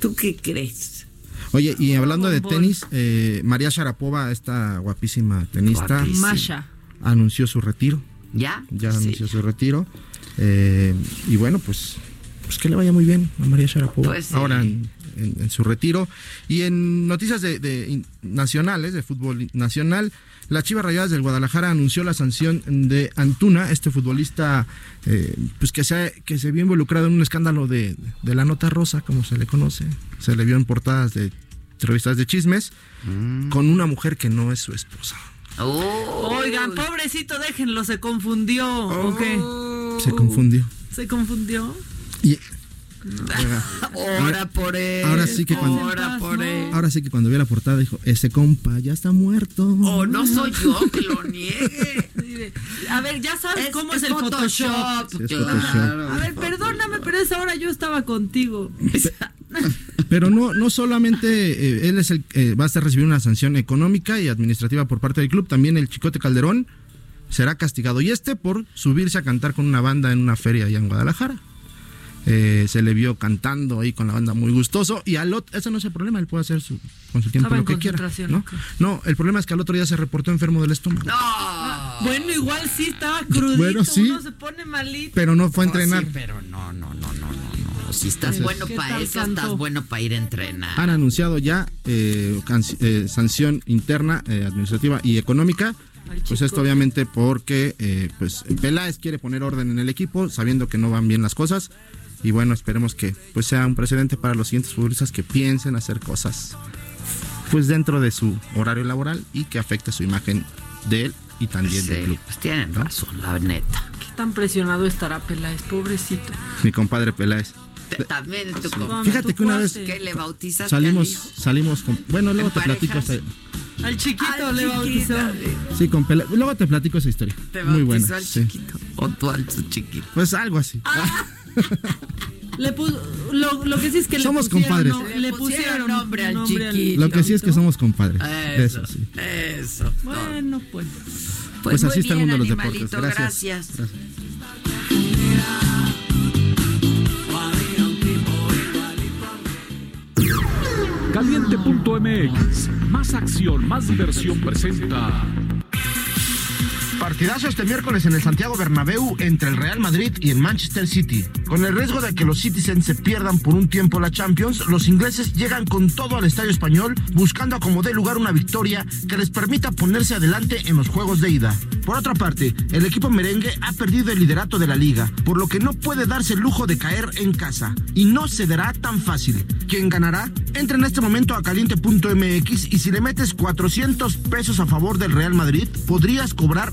¿Tú qué crees? Oye, y hablando de tenis, eh, María Sharapova, esta guapísima tenista. Masha. anunció su retiro. ¿Ya? Ya Sí. anunció su retiro. Eh, y bueno, pues, pues que le vaya muy bien a María Sharapova. Pues. Ahora en, en- en su retiro. Y en noticias de, de nacionales, de fútbol nacional, la Chivas Rayadas del Guadalajara anunció la sanción de Antuna, este futbolista eh, pues que se, ha- que se vio involucrado en un escándalo de, de la nota rosa, como se le conoce. Se le vio en portadas de revistas de chismes, Mm. con una mujer que no es su esposa. Oh. Oigan, pobrecito, déjenlo, se confundió. ¿O qué? Se confundió. ¿Se confundió? Y, Ora por él. Ahora sí que cuando- Ora por él. Ahora sí que cuando vio la portada dijo, ese compa ya está muerto. Oh, no soy yo que lo niegue. A ver, ya sabes Es- cómo es es, el Photoshop. Sí, es claro. Photoshop. A ver, perdóname, pero esa hora yo estaba contigo. Pero no, no solamente eh, él es el eh, va a estar recibiendo una sanción económica y administrativa por parte del club, también el Chicote Calderón será castigado. Y este por subirse a cantar con una banda en una feria allá en Guadalajara. Eh, se le vio cantando ahí con la banda muy gustoso y al otro, ese no es el problema, él puede hacer su, con su tiempo lo que quiera. ¿no? el problema es que al otro día se reportó enfermo del estómago. No. Bueno, igual sí estaba crudito, Bueno, sí. uno se pone malito. Pero no fue a Pues entrenar. sí, pero no, no, no, no, no, no. pues si estás Entonces- bueno ¿Qué para eso, cantó? estás bueno para ir a entrenar. Han anunciado ya eh, eh, sanción interna, eh, administrativa y económica. Pues esto obviamente porque eh, pues Peláez quiere poner orden en el equipo, sabiendo que no van bien las cosas. Y bueno, esperemos que pues sea un precedente para los siguientes futbolistas que piensen hacer cosas pues dentro de su horario laboral y que afecte su imagen de él y también del Sí, club. pues tienen razón, la neta. ¿Qué tan presionado estará Peláez? Pobrecito. Mi compadre Peláez. Te- También tu compa- Fíjate que una vez que le bautizaste salimos, al hijo. salimos con, bueno, luego ¿En te platico esa- Al chiquito Al le bautizó. Sí, con Peláez. Luego te platico esa historia. Te Muy buena. al sí. chiquito. O tú al chiquito. Pues algo así. Le puso, lo, lo que sí es que Somos le pusieron, compadres. no- Le pusieron pusieron nombre al chiquito. Lo que sí es que somos compadres. Eso, Eso sí. Eso. Bueno, pues. Pues, Pues así está el mundo de los deportes. gracias. Caliente.mx, más acción, más diversión presenta. Partidazo este miércoles en el Santiago Bernabéu entre el Real Madrid y el Manchester City. Con el riesgo de que los Citizens se pierdan por un tiempo la Champions, los ingleses llegan con todo al estadio español buscando a como dé lugar una victoria que les permita ponerse adelante en los juegos de ida. Por otra parte, el equipo merengue ha perdido el liderato de la liga, por lo que no puede darse el lujo de caer en casa y no cederá tan fácil. ¿Quién ganará? Entra en este momento a caliente.mx y si le metes 400 pesos a favor del Real Madrid, podrías cobrar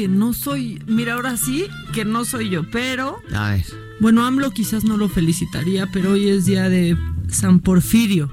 Que no soy. Mira, ahora sí, que no soy yo, pero. A ver. Bueno, AMLO quizás no lo felicitaría, pero hoy es día de San Porfirio.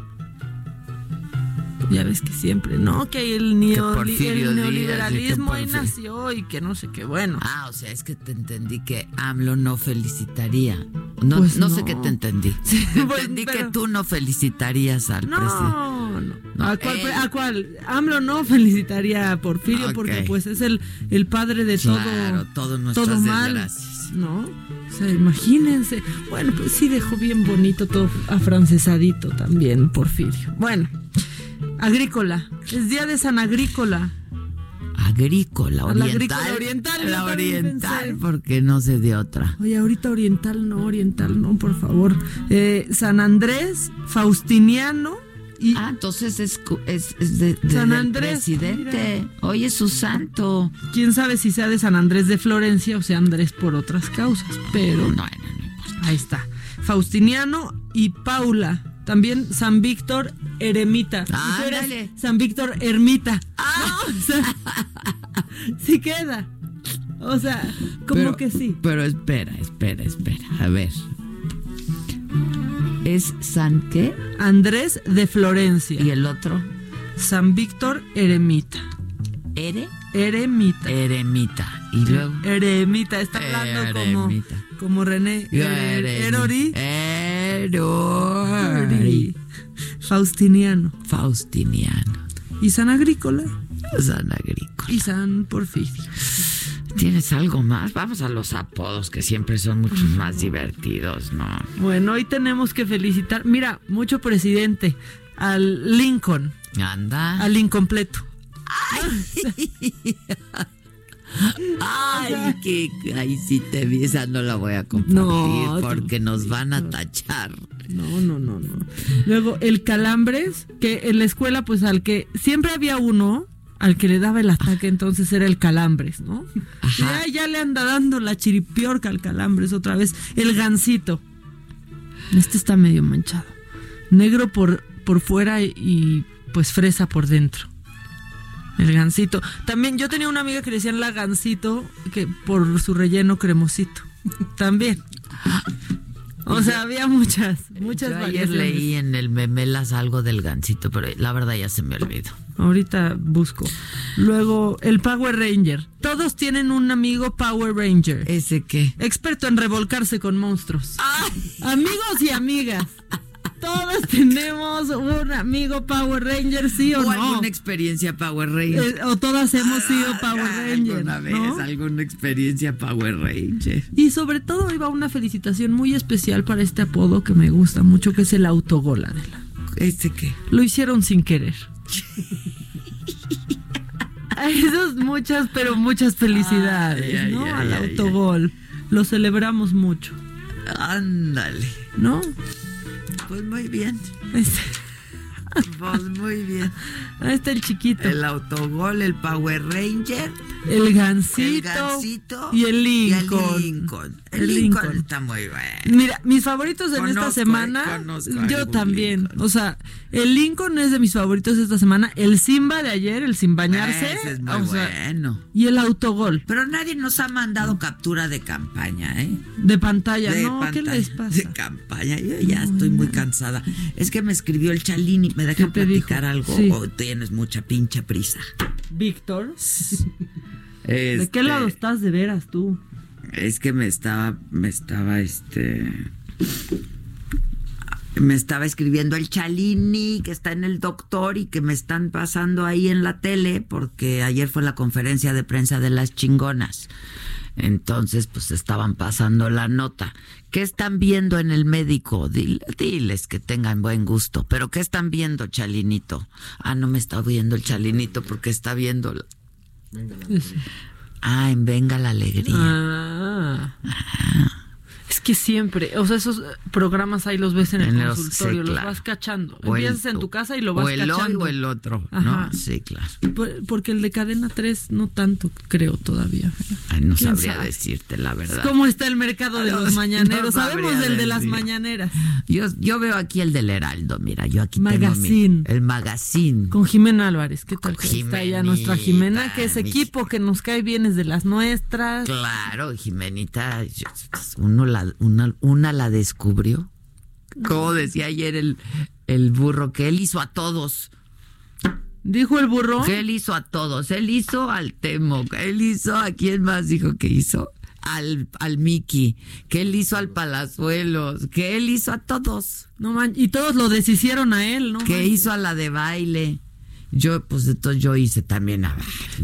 Ya ves que siempre, ¿no? Que el, neo- Porfirio el neoliberalismo que ahí nació y que no sé qué, bueno. Ah, o sea, es que te entendí que AMLO no felicitaría. No, Pues no, sé no. qué te entendí. Sí, te pues, entendí que tú no felicitarías al presidente. No, no. ¿A cuál, él. ¿A cuál? AMLO no felicitaría a Porfirio porque pues es el, el padre de Claro, todo, nuestras todo mal. ¿no? O sea, imagínense. Bueno, pues sí dejó bien bonito todo afrancesadito también Porfirio. Bueno, agrícola. Es día de San Agrícola. Agrícola, la oriental. agrícola oriental, yo La oriental, porque no sé de otra. Oye, ahorita oriental no, oriental no, por favor. Eh, San Andrés, Faustiniano y... Ah, entonces es, es, es de, de- San del Andrés, presidente. mira. Hoy es su santo. Quién sabe si sea de San Andrés de Florencia o sea Andrés por otras causas, pero ahí está. Faustiniano y Paula. También San Víctor Eremita. Eres Ándale. San Víctor Ermita. ¿no? O sea, sí queda. O sea, como Pero- que sí. Pero espera, espera, espera. A ver. ¿Es San qué? Andrés de Florencia. ¿Y el otro? San Víctor Eremita. ¿Ere? Eremita. Eremita. Y luego. Eremita. Está hablando como, Eremita. como René. Er- Eremi- Erori. Erori. Faustiniano. Faustiniano. Y San Agrícola. San Agrícola. Y San Porfirio. ¿Tienes algo más? Vamos a los apodos que siempre son mucho más divertidos, ¿no? Bueno, hoy tenemos que felicitar, mira, mucho presidente, al Lincoln, Anda. al incompleto. Ay, que ay, si te vi, esa no la voy a compartir No, porque nos van a tachar. No, no, no, no. Luego, el calambres, que en la escuela, pues al que siempre había uno al que le daba el ataque, entonces era el calambres, ¿no? Ya, ya le anda dando la chiripiorca al calambres otra vez. El gansito. Este está medio manchado. Negro por, por fuera y, y, pues fresa por dentro. El gansito. También yo tenía una amiga que le decían la gansito que por su relleno cremosito. También. O sea, había muchas, muchas Yo ayer leí en el Memelas algo del gansito, pero la verdad ya se me olvidó. Ahorita busco. Luego, el Power Ranger. Todos tienen un amigo Power Ranger. ¿Ese qué? Experto en revolcarse con monstruos. Amigos y amigas. Todos tenemos un amigo Power Ranger, sí o, o no. alguna experiencia Power Ranger. Eh, o todas hemos sido Power Ranger. Alguna vez, ¿no? alguna experiencia Power Ranger. Y sobre todo iba una felicitación muy especial para este apodo que me gusta mucho, que es el autogol, Adela. ¿Este qué? Lo hicieron sin querer. A Esos muchas, pero muchas felicidades, ay, ¿no? ay, Al ay, autogol. Lo celebramos mucho, Ándale. ¿no? Pues muy bien. Pues muy bien. Ahí está el chiquito. El autogol, el Power Ranger. El gansito, El gansito y el y el Lincoln. Lincoln. El, El Lincoln, Lincoln. está muy bueno. Mira, mis favoritos en Conozco, esta eh, semana, yo también. O sea, el Lincoln es de mis favoritos esta semana. El Simba de ayer, el sin bañarse. Ese es muy o sea, bueno. y el autogol Pero nadie nos ha mandado captura de campaña, ¿eh? de pantalla. de no, ¿qué les pasa? De campaña. Yo ya estoy muy cansada. Es que me escribió el Chalini. ¿Me deja platicar dijo? algo? Sí. O tienes mucha pinche prisa. Víctor, ¿de Este, qué lado estás de veras tú? Es que me estaba, me estaba, este. Me estaba escribiendo el Chalini, que está en el doctor y que me están pasando ahí en la tele, porque ayer fue la conferencia de prensa de las chingonas. Entonces, pues estaban pasando la nota. ¿Qué están viendo en el médico? Dil- diles que tengan buen gusto. ¿Pero qué están viendo, Chalinito? Ah, no me está viendo el Chalinito porque está viendo. la- Ah, en Venga la Alegría. Ah. Es que siempre, o sea, esos programas ahí los ves en el En los- consultorio, sí, los claro. vas cachando. O el- Empiezas en tu casa y lo vas o el cachando. o el otro, Ajá. ¿no? Sí, claro. Por- Porque el de cadena 3 no tanto, creo todavía. Ay, no ¿Quién sabría sabe? decirte la verdad. ¿Cómo está el mercado de No, los mañaneros? no Sabemos del de las mañaneras. Yo, yo veo aquí el del Heraldo, mira, yo aquí Magazine. tengo mi, el magazine. Con Jimena Álvarez, ¿qué tal? que está ya nuestra Jimena, que es equipo que nos cae bien, es de las nuestras. Claro, Jimenita, uno la, una, una la descubrió. Como decía ayer el, el burro, que él hizo a todos. Dijo el burro. Que él hizo a todos. Él hizo al Temo. Él hizo a quién más dijo que hizo. Al, al Mickey. Que él hizo al Palazuelos. Que él hizo a todos. No man, y todos lo deshicieron a él, ¿no? que hizo a la de baile. Yo, pues entonces yo hice también a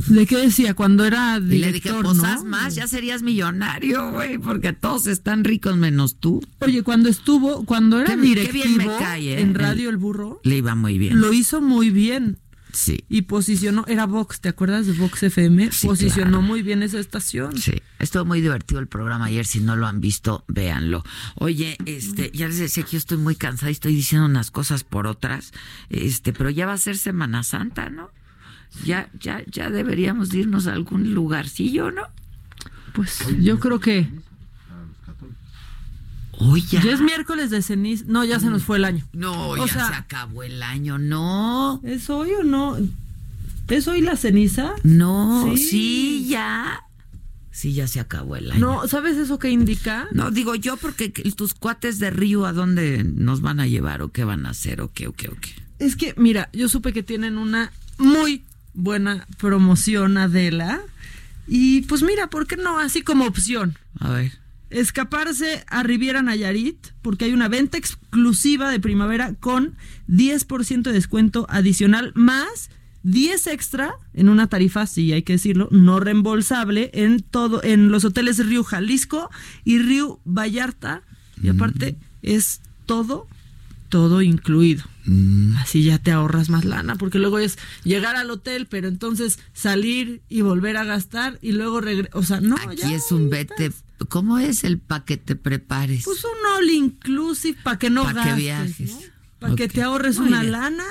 ¿De qué decía? Cuando era Y le dije, director, pues ¿no? haz más, ya serías millonario, güey, porque todos están ricos menos tú. Oye, cuando estuvo, cuando era Qué- qué directivo bien me cae, ¿eh? en Radio El Burro, Le iba muy bien. lo hizo muy bien. Sí. Y posicionó, era Vox, ¿te acuerdas de Vox FM? Sí, posicionó claro. muy bien esa estación. Sí, estuvo muy divertido el programa ayer. Si no lo han visto, véanlo. Oye, este, ya les decía que yo estoy muy cansada y estoy diciendo unas cosas por otras. Este, pero ya va a ser Semana Santa, ¿no? Ya, ya, ya deberíamos de irnos a algún lugarcillo, ¿no? Pues yo creo que Hoy ya. ya es miércoles de ceniza. No, ya se nos fue el año. No, O ya sea- se acabó el año, no. ¿Es hoy o no? ¿Es hoy la ceniza? No, Sí. sí, ya. Sí, ya se acabó el año. No, ¿sabes eso qué indica? No, digo yo porque tus cuates de Río, ¿a dónde nos van a llevar o qué van a hacer o qué o qué o qué? Es que, mira, yo supe que tienen una muy buena promoción, Adela. Y pues mira, ¿por qué no? Así como opción. A ver. Escaparse a Riviera Nayarit, porque hay una venta exclusiva de primavera con 10% de descuento adicional, más 10 extra en una tarifa, sí hay que decirlo, no reembolsable en todo, en los hoteles Río Jalisco y Río Vallarta. Y aparte, es todo, todo incluido. Mm. Así ya te ahorras más lana, porque luego es llegar al hotel, pero entonces salir y volver a gastar y luego regresar. O sea, no, Aquí es un vete. ¿Cómo es el pa' que te prepares? Pues un all inclusive para que no Pa' que gastes. viajes. Para que te ahorres Muy una bien. lana.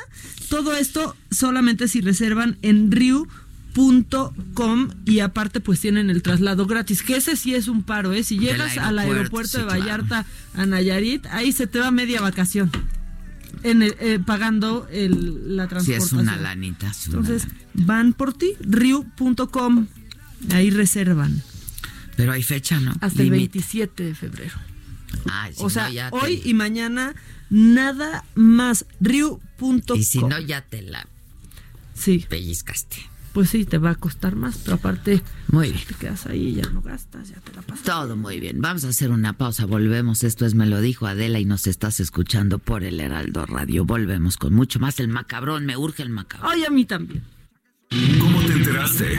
Todo esto solamente si reservan en riu.com y aparte pues tienen el traslado gratis, que ese sí es un paro, ¿eh? Si llegas al aeropuerto, de sí, claro. Vallarta a Nayarit, ahí se te va media vacación. En el- eh, pagando el, la Sí, transportación. es una lanita. es una Entonces, van por ti, riu.com. Ahí reservan. Pero hay fecha, ¿no? Hasta el Límite. 27 de febrero. Ay, si o sea, no, ya te- hoy y mañana nada más. Riu.com. Y si no, ya te la sí. pellizcaste. Pues sí, te va a costar más, pero aparte, Muy bien. te quedas ahí, ya no gastas, ya te la pasas. Todo muy bien. Vamos a hacer una pausa. Volvemos. Esto es Me lo dijo Adela y nos estás escuchando por el Heraldo Radio. Volvemos con mucho más. El macabrón. Me urge el macabrón. Ay, a mí también. ¿Cómo te enteraste?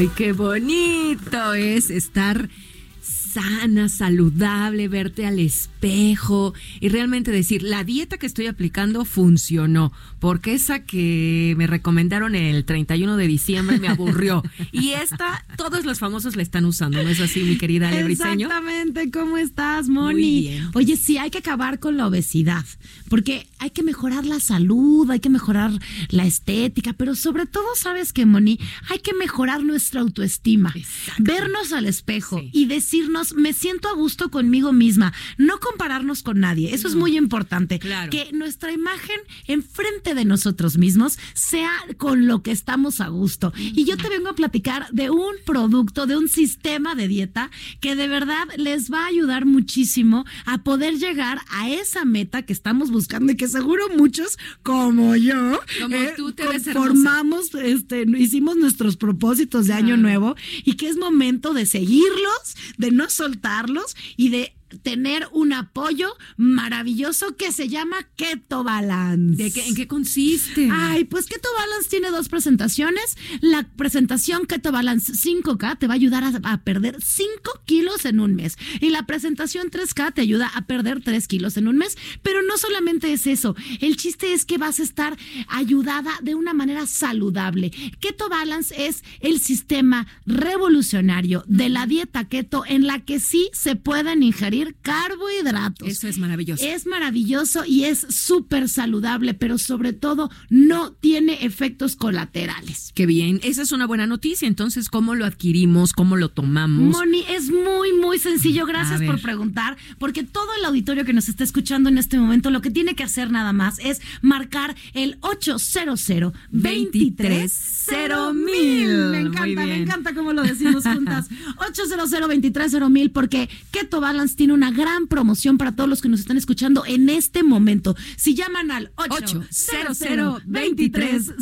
Ay, qué bonito es estar sana, saludable, verte al espejo y realmente decir, la dieta que estoy aplicando funcionó, porque esa que me recomendaron el 31 de diciembre me aburrió. y esta, todos los famosos la están usando, ¿no es así, mi querida Ale Briseño? Exactamente, ¿cómo estás, Moni? Oye, sí, hay que acabar con la obesidad, porque hay que mejorar la salud, hay que mejorar la estética, pero sobre todo, ¿sabes qué, Moni? Hay que mejorar nuestra autoestima, vernos al espejo y decirnos, me siento a gusto conmigo misma, no compararnos con nadie, eso es muy importante, que nuestra imagen enfrente de nosotros mismos sea con lo que estamos a gusto. Y yo te vengo a platicar de un producto, de un sistema de dieta que de verdad les va a ayudar muchísimo a poder llegar a esa meta que estamos buscando y que seguro muchos, como yo, eh, Como tú te ves hermosa. formamos, este, hicimos nuestros propósitos de año nuevo y que es momento de seguirlos, de no soltarlos y de tener un apoyo maravilloso que se llama Keto Balance. ¿De qué- ¿En qué consiste? Ay, pues Keto Balance tiene dos presentaciones. La presentación Keto Balance 5K te va a ayudar a, a perder 5 kilos en un mes. Y la presentación 3K te ayuda a perder 3 kilos en un mes. Pero no solamente es eso. El chiste es que vas a estar ayudada de una manera saludable. Keto Balance es el sistema revolucionario de la dieta keto en la que sí se pueden ingerir carbohidratos. Eso es maravilloso. Es maravilloso y es súper saludable, pero sobre todo no tiene efectos colaterales. Qué bien, esa es una buena noticia. Entonces, ¿cómo lo adquirimos? ¿Cómo lo tomamos? Moni, es muy, muy sencillo. Gracias A por preguntar, porque todo el auditorio que nos está escuchando en este momento lo que tiene que hacer nada más es marcar el 800 23 mil. Me encanta, me encanta cómo lo decimos juntas. 800 23 mil, porque Keto Balance tiene una gran promoción para todos los que nos están escuchando en este momento. Si llaman al 800 23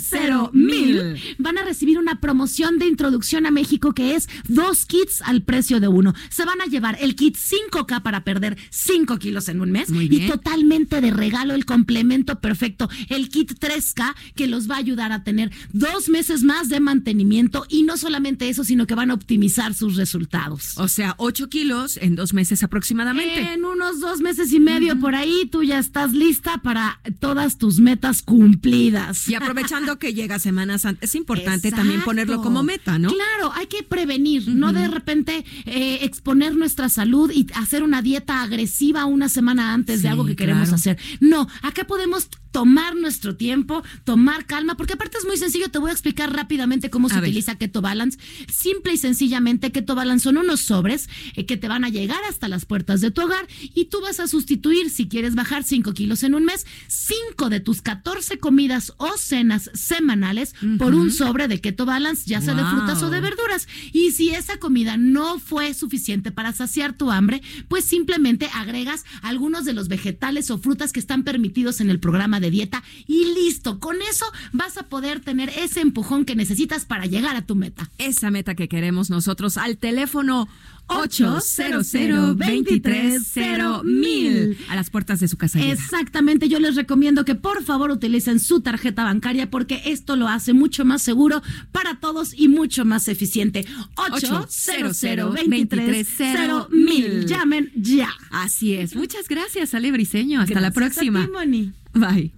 mil, van a recibir una promoción de introducción a México que es dos kits al precio de uno. Se van a llevar el kit 5K para perder 5 kilos en un mes y totalmente de regalo el complemento perfecto, el kit 3K que los va a ayudar a tener dos meses más de mantenimiento y no solamente eso, sino que van a optimizar sus resultados. O sea, 8 kilos en dos meses aproximadamente. En unos dos meses y medio por ahí, tú ya estás lista para todas tus metas cumplidas. Y aprovechando que llega Semana Santa, es importante también ponerlo como meta, ¿no? Claro, hay que prevenir, no de repente eh, exponer nuestra salud y hacer una dieta agresiva una semana antes de algo que queremos hacer. No, acá podemos tomar nuestro tiempo, tomar calma, porque aparte es muy sencillo, te voy a explicar rápidamente cómo se ver. utiliza Keto Balance. Simple y sencillamente, Keto Balance son unos sobres eh, que te van a llegar hasta las puertas puertas de tu hogar y tú vas a sustituir, si quieres bajar 5 kilos en un mes, 5 de tus 14 comidas o cenas semanales por un sobre de Keto Balance, ya sea de frutas o de verduras. Y si esa comida no fue suficiente para saciar tu hambre, pues simplemente agregas algunos de los vegetales o frutas que están permitidos en el programa de dieta y listo. Con eso vas a poder tener ese empujón que necesitas para llegar a tu meta. Esa meta que queremos nosotros al teléfono 800 mil a las puertas de su casa. Exactamente, yo les recomiendo que por favor utilicen su tarjeta bancaria porque esto lo hace mucho más seguro para todos y mucho más eficiente. 800 mil. Llamen ya. Así es. Muchas gracias, Ale Briseño. Hasta la a próxima. ti, Moni. Bye.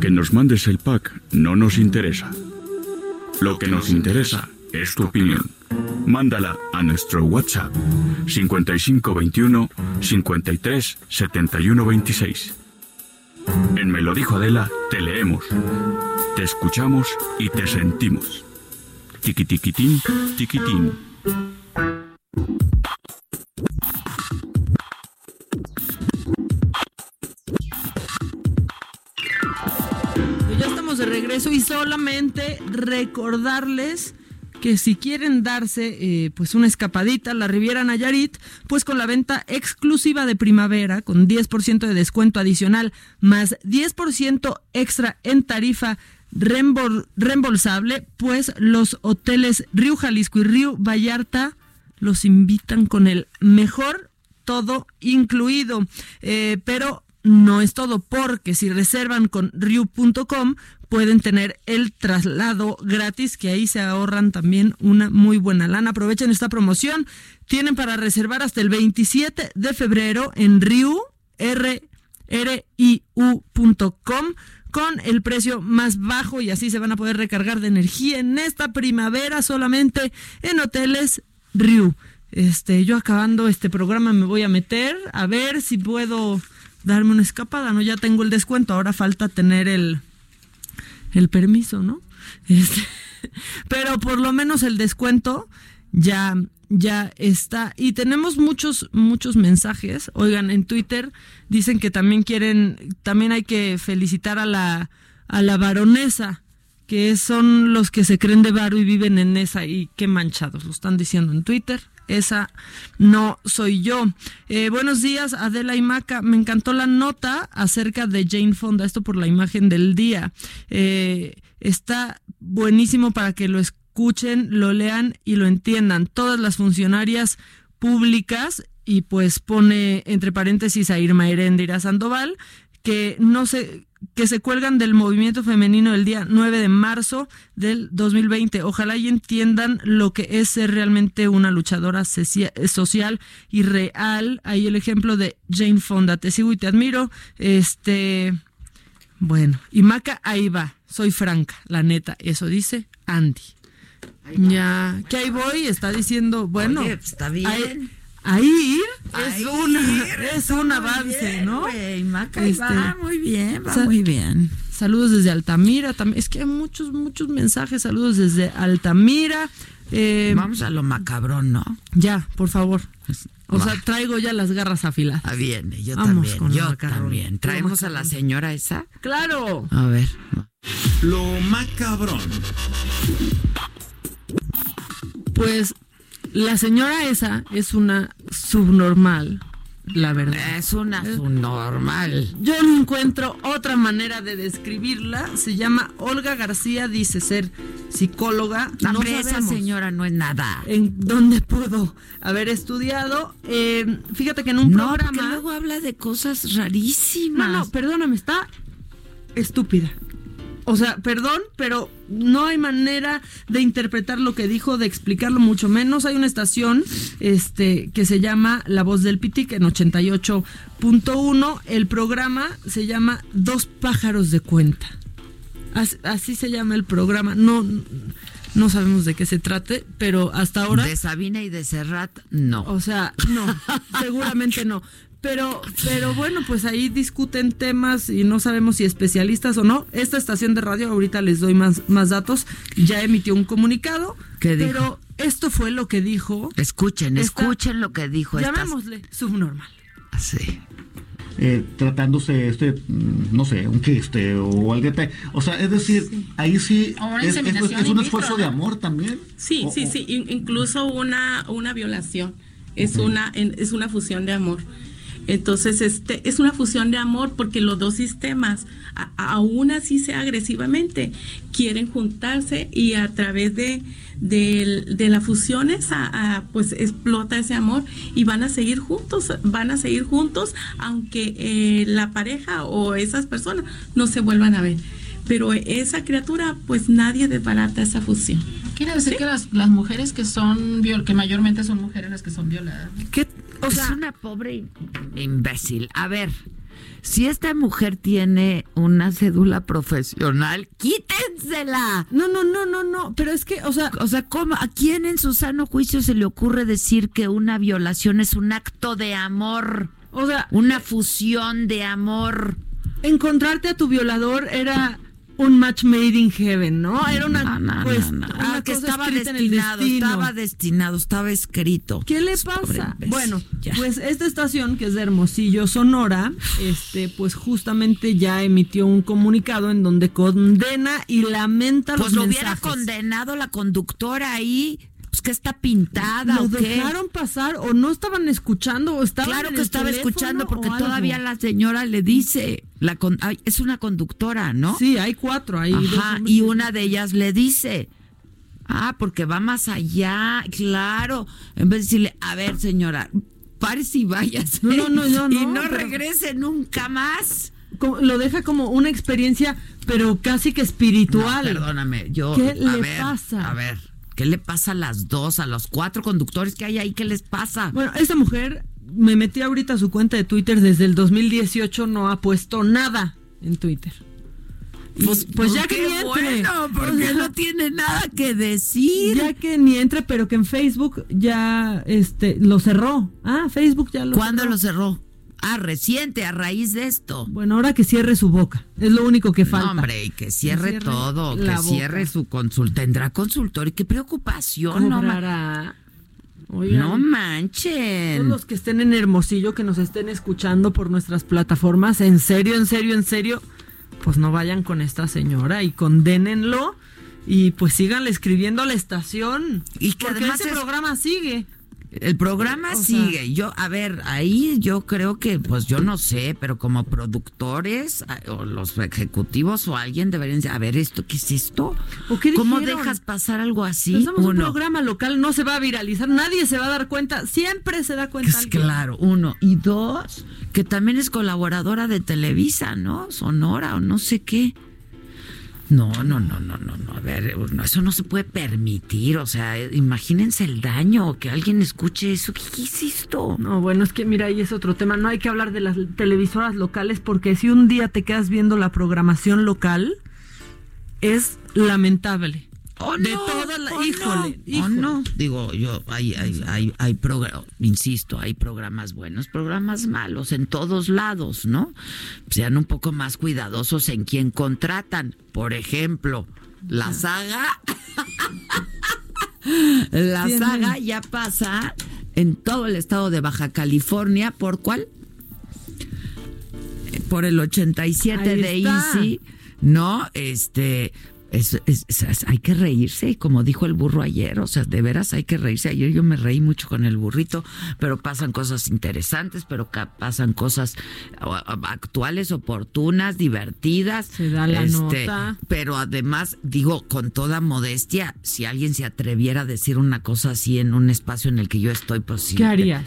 Que nos mandes el pack no nos interesa. Lo que nos interesa es tu opinión. Mándala a nuestro WhatsApp 5521 53 71 26. En Me lo dijo Adela, te leemos, te escuchamos y te sentimos. Tiquitiquitín, tiquitín. De regreso y solamente recordarles que si quieren darse eh, pues una escapadita a la Riviera Nayarit, pues con la venta exclusiva de primavera con 10% de descuento adicional más 10% extra en tarifa reembol- reembolsable, pues los hoteles Río Jalisco y Río Vallarta los invitan con el mejor todo incluido. Eh, pero no es todo, porque si reservan con Ryu.com pueden tener el traslado gratis, que ahí se ahorran también una muy buena lana. Aprovechen esta promoción. Tienen para reservar hasta el 27 de febrero en Ryu, con el precio más bajo y así se van a poder recargar de energía en esta primavera solamente en hoteles Ryu. Este, yo acabando este programa me voy a meter a ver si puedo darme una escapada, ¿no? Ya tengo el descuento, ahora falta tener el el permiso, ¿no? Este, pero por lo menos el descuento ya ya está y tenemos muchos muchos mensajes. Oigan, en Twitter dicen que también quieren también hay que felicitar a la a la baronesa que son los que se creen de varo y viven en esa y qué manchados, lo están diciendo en Twitter. Esa no soy yo. Eh, buenos días, Adela y Maca. Me encantó la nota acerca de Jane Fonda, esto por la imagen del día. Eh, está buenísimo para que lo escuchen, lo lean y lo entiendan. Todas las funcionarias públicas, y pues pone entre paréntesis a Irma Heréndira Sandoval, que no se que se cuelgan del movimiento femenino el día 9 de marzo del 2020. Ojalá y entiendan lo que es ser realmente una luchadora socia- social y real. Ahí el ejemplo de Jane Fonda. Te sigo y te admiro. Este, bueno, y Maca, ahí va. Soy franca, la neta. Eso dice Andy. Ya, que ahí voy, está diciendo, bueno, Oye, pues, está bien. ahí- ahí es una, ir, es un avance, bien, ¿no? güey, Maca, ahí va muy bien, va muy bien. Saludos desde Altamira, también es que hay muchos, muchos mensajes, saludos desde Altamira. eh, Vamos a lo macabrón, ¿no? Ya, por favor. O sea, traigo ya las garras afiladas. Ah, bien, yo Vamos también, con yo también. ¿Traemos a la señora esa? Claro. A ver. Lo macabrón. Pues la señora esa es una subnormal, la verdad. Es una subnormal. Yo no encuentro otra manera de describirla. Se llama Olga García, dice ser psicóloga. No, esa señora no es nada. en dónde pudo haber estudiado. Eh, fíjate que en un No, programa. luego habla de cosas rarísimas. No, no, perdóname, está estúpida. O sea, perdón, pero no hay manera de interpretar lo que dijo, de explicarlo mucho menos. Hay una estación este, que se llama La Voz del Pitic en 88.1. El programa se llama Dos pájaros de cuenta. As- Así, se llama el programa. No, no sabemos de qué se trate, pero hasta ahora... De Sabina y de Serrat, no. O sea, no, seguramente no. Pero, pero bueno, pues ahí discuten temas y no sabemos si especialistas o no. Esta estación de radio, ahorita les doy más, más datos, ya emitió un comunicado, ¿Qué dijo? pero esto fue lo que dijo. Escuchen, escuchen lo que dijo. Llamémosle subnormal. Sí. Eh, tratándose este mm, no sé un quiste o algo o sea es decir ahí sí es, un esfuerzo de amor también sí sí sí incluso una una violación es una es una fusión de amor entonces, este es una fusión de amor porque los dos sistemas, aún así sea agresivamente, quieren juntarse y a través de, de, la fusión esa, pues explota ese amor y van a seguir juntos, van a seguir juntos aunque eh, la pareja o esas personas no se vuelvan a ver. Pero esa criatura, pues nadie desbarata esa fusión. Quiere decir que las, las mujeres que son, que mayormente son mujeres las que son violadas. ¿Qué o sea, es una pobre imbécil. A ver, si esta mujer tiene una cédula profesional, quítensela. No, no, no, no, no. Pero es que, o sea, o sea, ¿cómo? ¿A quién en su sano juicio se le ocurre decir que una violación es un acto de amor? O sea, una fusión de amor. Encontrarte a tu violador era un match made in heaven, ¿no? Era una, pues, ah, que estaba destinado, estaba destinado, estaba escrito. ¿Qué le pasa? Bueno, pues esta estación que es de Hermosillo, Sonora, este, pues justamente ya emitió un comunicado en donde condena y lamenta pues los lo hubiera condenado la conductora ahí pues que está pintada ¿Lo o dejaron pasar o no estaban escuchando o estaban Claro que estaba escuchando porque todavía la señora le dice, la es una conductora, ¿no? Sí, hay cuatro ahí. Ajá, y una de ellas le dice, ah, porque va más allá, claro, en vez de decirle, a ver señora, párese y váyase no, no, no, y no regrese nunca más lo deja como una experiencia, pero casi que espiritual. perdóname, yo. ¿Qué le pasa? A ver, ¿Qué le pasa a las dos, a los cuatro conductores que hay ahí? ¿Qué les pasa? Bueno, esta mujer me metí ahorita a su cuenta de Twitter desde el 2018, no ha puesto nada en Twitter. Pues, pues ya que ni entre. porque no tiene nada que decir. Ya que ni entre, pero que en Facebook ya este lo cerró. Ah, Facebook ya lo ¿Cuándo lo cerró? Ah, reciente, a raíz de esto. Bueno, ahora que cierre su boca. Es lo único que falta. hombre, y que cierre, todo, que cierre su consulta. Tendrá consultor y qué preocupación. No, no manchen. Todos los que estén en Hermosillo, que nos estén escuchando por nuestras plataformas, en serio, en serio, en serio, pues no vayan con esta señora y condénenlo y pues síganle escribiendo a la estación. Y que además ese programa sigue. El programa sigue. yo, a ver, ahí yo creo que, pues yo no sé, pero como productores o los ejecutivos o alguien deberían decir, a ver, esto, ¿qué es esto? ¿Cómo dejas pasar algo así? un programa local, no se va a viralizar, nadie se va a dar cuenta, siempre se da cuenta. Es claro, uno. Y dos, que también es colaboradora de Televisa, ¿no? Sonora o no sé qué. No, no, no, no, no, no. A ver, eso no se puede permitir. O sea, imagínense el daño, que alguien escuche eso. ¿Qué, ¿Qué, es esto? No, bueno, es que mira, ahí es otro tema. No hay que hablar de las televisoras locales porque si un día te quedas viendo la programación local, es lamentable. Oh, de no, todas las. Oh, híjole, oh, no. Digo, yo, hay, hay, hay, hay programas, insisto, hay programas buenos, programas malos en todos lados, ¿no? Sean un poco más cuidadosos en quién contratan. Por ejemplo, la saga. la saga ya pasa en todo el estado de Baja California. ¿Por cuál? Por el 87 de Easy. ¿no? Este, es, hay que reírse, como dijo el burro ayer, o sea, de veras hay que reírse. Ayer yo me reí mucho con el burrito, pero pasan cosas interesantes, pero pasan cosas actuales, oportunas, divertidas. Se da la este, nota. Pero además, digo, con toda modestia, si alguien se atreviera a decir una cosa así en un espacio en el que yo estoy, pues. ¿Qué harías?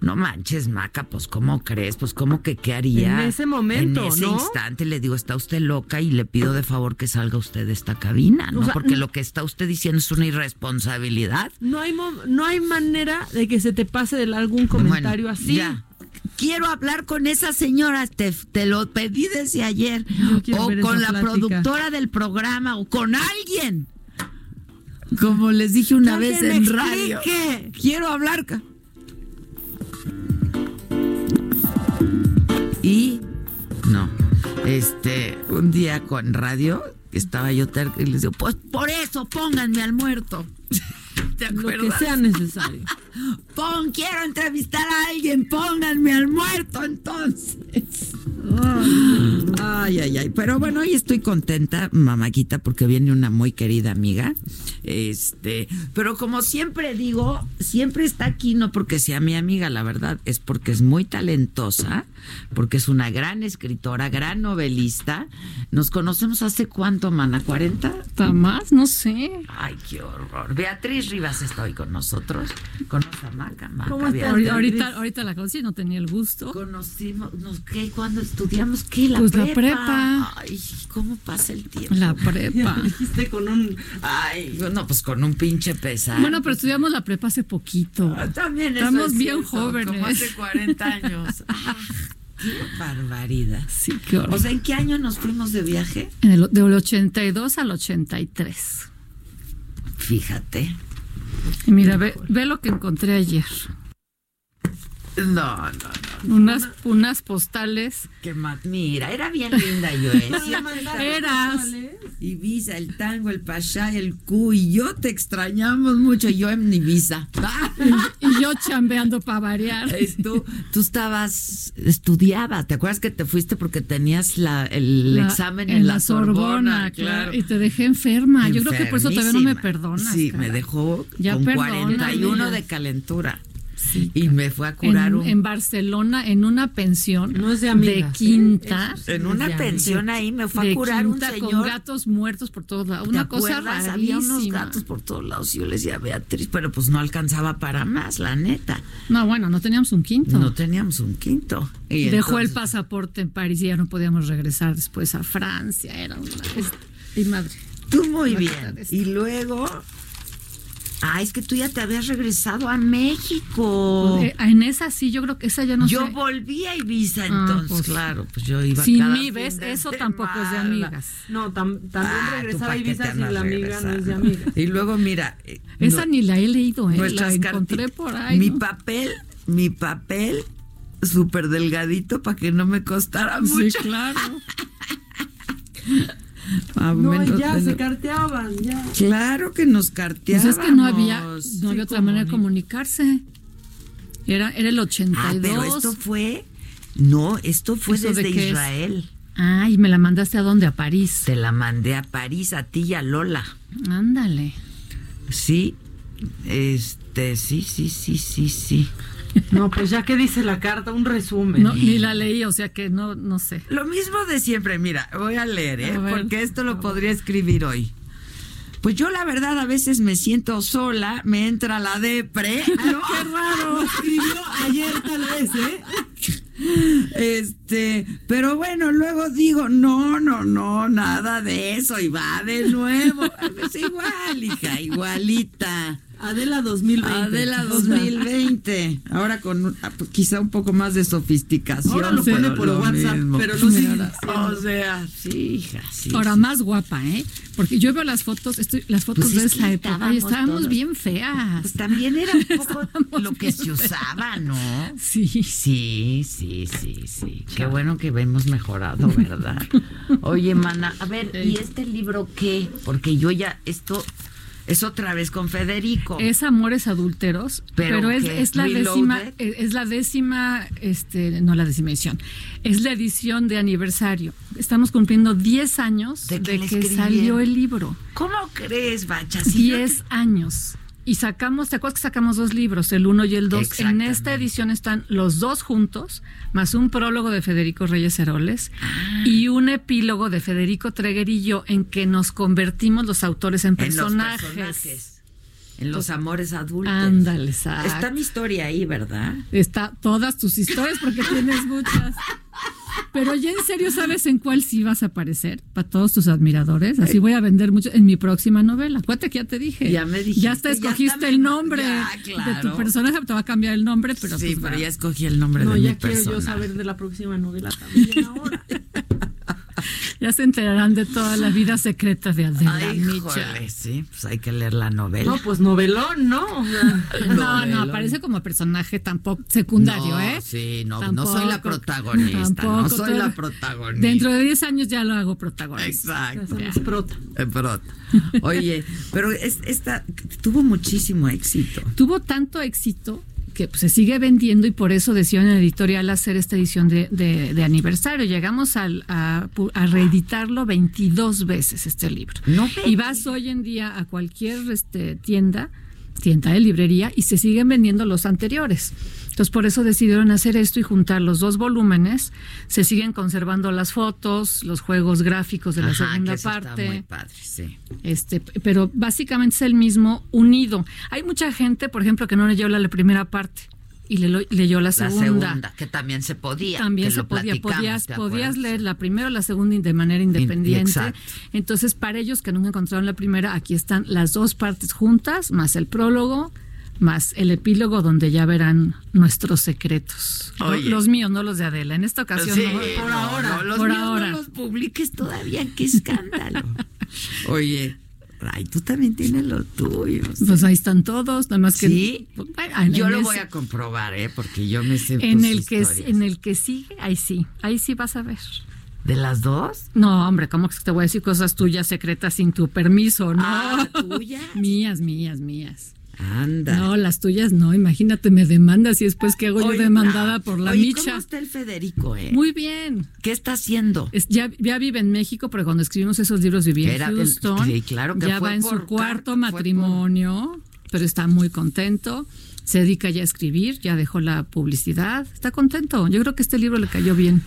No manches, Maca, pues ¿cómo crees? Pues ¿cómo que qué haría? En ese momento, En ese instante le digo, está usted loca y le pido de favor que salga usted de esta cabina, ¿no? Porque lo que está usted diciendo es una irresponsabilidad. No hay, no hay manera de que se te pase de algún comentario así. Ya. Quiero hablar con esa señora, te, te lo pedí desde ayer. O con la productora del programa, o con alguien. Como les dije una vez en radio. Quiero hablar. Y no, este, un día con radio, estaba yo y les digo, pues por eso pónganme al muerto. ¿te Lo que sea necesario. Pon, quiero entrevistar a alguien, pónganme al muerto entonces. Ay, ay, ay. Pero bueno, hoy estoy contenta, mamáquita, porque viene una muy querida amiga. Este, pero como siempre digo, siempre está aquí, no porque sea mi amiga, la verdad, es porque es muy talentosa, porque es una gran escritora, gran novelista. Nos conocemos hace cuánto, mana, ¿40? más? No sé. Ay, qué horror. Beatriz Rivas está hoy con nosotros. Conoce a Maca, Maca, ¿Cómo está? Ahorita, ahorita la conocí, no tenía el gusto. Conocimos, nos, ¿qué? ¿Cuándo estudiamos? ¿Qué? La Pues la prepa. prepa. Ay, ¿cómo pasa el tiempo? La prepa. Dijiste con un. Ay, no, pues con un pinche pesar. Bueno, pero estudiamos la prepa hace poquito. Ah, También eso Estamos es bien cierto, jóvenes. Como hace 40 años. Ah, qué barbaridad. Sí, qué horror. O sea, ¿en qué año nos fuimos de viaje? En el, del 82 al 83. Fíjate. Mira, ve, ve lo que encontré ayer. No, no, no. Unas, unas postales. Ma- Mira, era bien linda yo, ¿eh? Eras. Ibiza, el tango, el pachá, el cu y yo te extrañamos mucho, yo en Ibiza. Y yo chambeando para variar. Es tú, tú estabas, estudiabas, ¿te acuerdas que te fuiste porque tenías la, el La- examen en, la Sorbona? claro. Y te dejé enferma. Yo creo que por eso todavía no me perdonas. Sí, me dejó Ya con perdóname. 41 de calentura. Y me fue a curar en, un... en Barcelona, en una pensión No es de amigas, ¿eh? quinta. En una de pensión ahí me fue de a curar un señor. con gatos muertos por todos lados. ¿Te Una cosa acuerdas? Había unos rarísima. gatos por todos lados. y Yo le decía a Beatriz, pero pues no alcanzaba para más, la neta. No, bueno, no teníamos un quinto. No teníamos un quinto. Y Dejó el pasaporte en París y ya no podíamos regresar después a Francia. Era una. Y madre. Tú muy bien. Y luego. Ah, es que tú ya te habías regresado a México. Eh, en esa sí, yo creo que esa ya no yo sé. volví a Ibiza Ah, entonces, pues, claro, pues yo iba Sin cada mí, ¿ves? Eso tampoco es de amigas. No, tam- también Ah, ¿tú regresar pa' a Ibiza sin la amiga no es de amiga. Y luego mira, eh, Esa no- ni la he leído, ¿eh? La nuestras encontré por ahí. Mi ¿no? papel, mi papel súper delgadito para que no me costara Sí, mucho. claro. Ah, No, ya, se carteaban, ya. Claro que nos Pues carteábamos. es que no había, no Sí, había otra manera de ni- comunicarse. Era, era el 82. Ah, pero esto fue. No, esto fue ¿Eso de desde qué es? Israel. Ah, y me la mandaste a dónde? A París. Te la mandé a París, a ti y a Lola. Ándale. Sí. Este, sí, sí, sí, sí, sí. No, pues ya que dice la carta, un resumen. No, ni la leí, o sea que no, no sé. Lo mismo de siempre, mira, voy a leer, ¿eh? A ver. Porque esto lo podría escribir hoy. Pues yo la verdad a veces me siento sola, me entra la depre. ¿no? Qué raro. Escribió ayer tal vez, ¿eh? Este, pero bueno, luego digo, no, no, no, nada de eso, y va de nuevo. Es igual, hija, igualita. Adela 2020. Adela 2020. Ahora con quizá un poco más de sofisticación. Ahora lo pone por lo WhatsApp, mismo. pero no sigue. O sea, sí, hija, sí. Ahora sí. más guapa, ¿eh? Porque yo veo las fotos, estoy, las fotos Pues de es esa época y estábamos bien feas. Pues también era un poco lo que se usaba, ¿no? Sí. Sí, sí, sí, sí. Qué bueno que hemos mejorado, ¿verdad? Oye, mana, a ver, ¿y este libro qué? Porque yo ya, esto es otra vez con Federico. Es Amores Adúlteros, ¿Pero pero, es, la ¿Reloaded? décima, es es la décima, este, no la décima edición, es la edición de aniversario. Estamos cumpliendo 10 años ¿De que salió el libro. ¿Cómo crees, Bacha? Si yo 10 años. Y sacamos, ¿te acuerdas que sacamos dos libros, el uno y el dos? En esta edición están los dos juntos, más un prólogo de Federico Reyes Heroles Ah. y un epílogo de Federico yo en que nos convertimos los autores en En personajes. los personajes. En los amores adultos. Ándale, exacto. Está mi historia ahí, ¿verdad? Está todas tus historias porque tienes muchas. Pero ya en serio, ¿sabes en cuál sí vas a aparecer? Para todos tus admiradores. Así voy a vender mucho en mi próxima novela. Acuérdate que ya te dije. Ya me dijiste, Ya hasta ya escogiste el nombre ya, de tu personaje. Te va a cambiar el nombre, pero sí, pues pero va. ya escogí el nombre No, de ya mi quiero persona. yo saber de la próxima novela también ahora. Ya se enterarán de toda la vida secreta de Adela Ay, Micha. sí, pues hay que leer la novela. No, pues novelón, ¿no? No, no, aparece como personaje tampoco secundario, No, ¿eh? Sí, no, no soy la Tampoco, protagonista, no tampoco, soy la protagonista. Dentro de 10 años ya lo hago protagonista. Exacto. Ya. Eh, prota. Oye, pero es- esta tuvo muchísimo éxito. Tuvo tanto éxito que pues, se sigue vendiendo y por eso decidieron en la editorial hacer esta edición de, de- de aniversario. Llegamos al- a, a reeditarlo 22 veces este libro. No y vas hoy en día a cualquier este, tienda, tienda de librería, y se siguen vendiendo los anteriores. Entonces por eso decidieron hacer esto y juntar los dos volúmenes. Se siguen conservando las fotos, los juegos gráficos de la Ajá, segunda que eso está parte. muy padre, sí. Este, pero básicamente es el mismo unido. Hay mucha gente, por ejemplo, que no leyó la, la primera parte y le- leyó la La segunda. segunda, que también se podía. También que se lo podía, podías, ¿te podías leer la primera o la segunda de manera independiente. exacto. Entonces, para ellos que nunca encontraron la primera, aquí están las dos partes juntas, más el prólogo, más el epílogo donde ya verán nuestros secretos. Oye. Los míos, no los de Adela. En esta ocasión, Sí, no, no, por ahora. no, los por míos no ahora. los publiques todavía, qué escándalo. Oye, ay, tú también tienes lo tuyo. Pues ahí están todos, nada más que Sí, Bueno, yo lo ese- voy a comprobar, ¿eh? Porque yo me sé en el que en el que sigue, ahí sí, ahí sí vas a ver. ¿De las dos? No, hombre, ¿cómo que te voy a decir cosas tuyas secretas sin tu permiso? No. Ah, ¿tuyas? mías, mías, mías. Anda. No, las tuyas no, imagínate, me demandas y después que hago Oye, yo demandada por la oye, micha. ¿Cómo está el Federico, eh? Muy bien. ¿Qué está haciendo? Es- ya, ya vive en México, pero cuando escribimos esos libros vivía en el- Houston. sí, claro que ya fue va en por su cuarto por- matrimonio, pero está muy contento. Se dedica ya a escribir, ya dejó la publicidad. Está contento. Yo creo que este libro le cayó bien.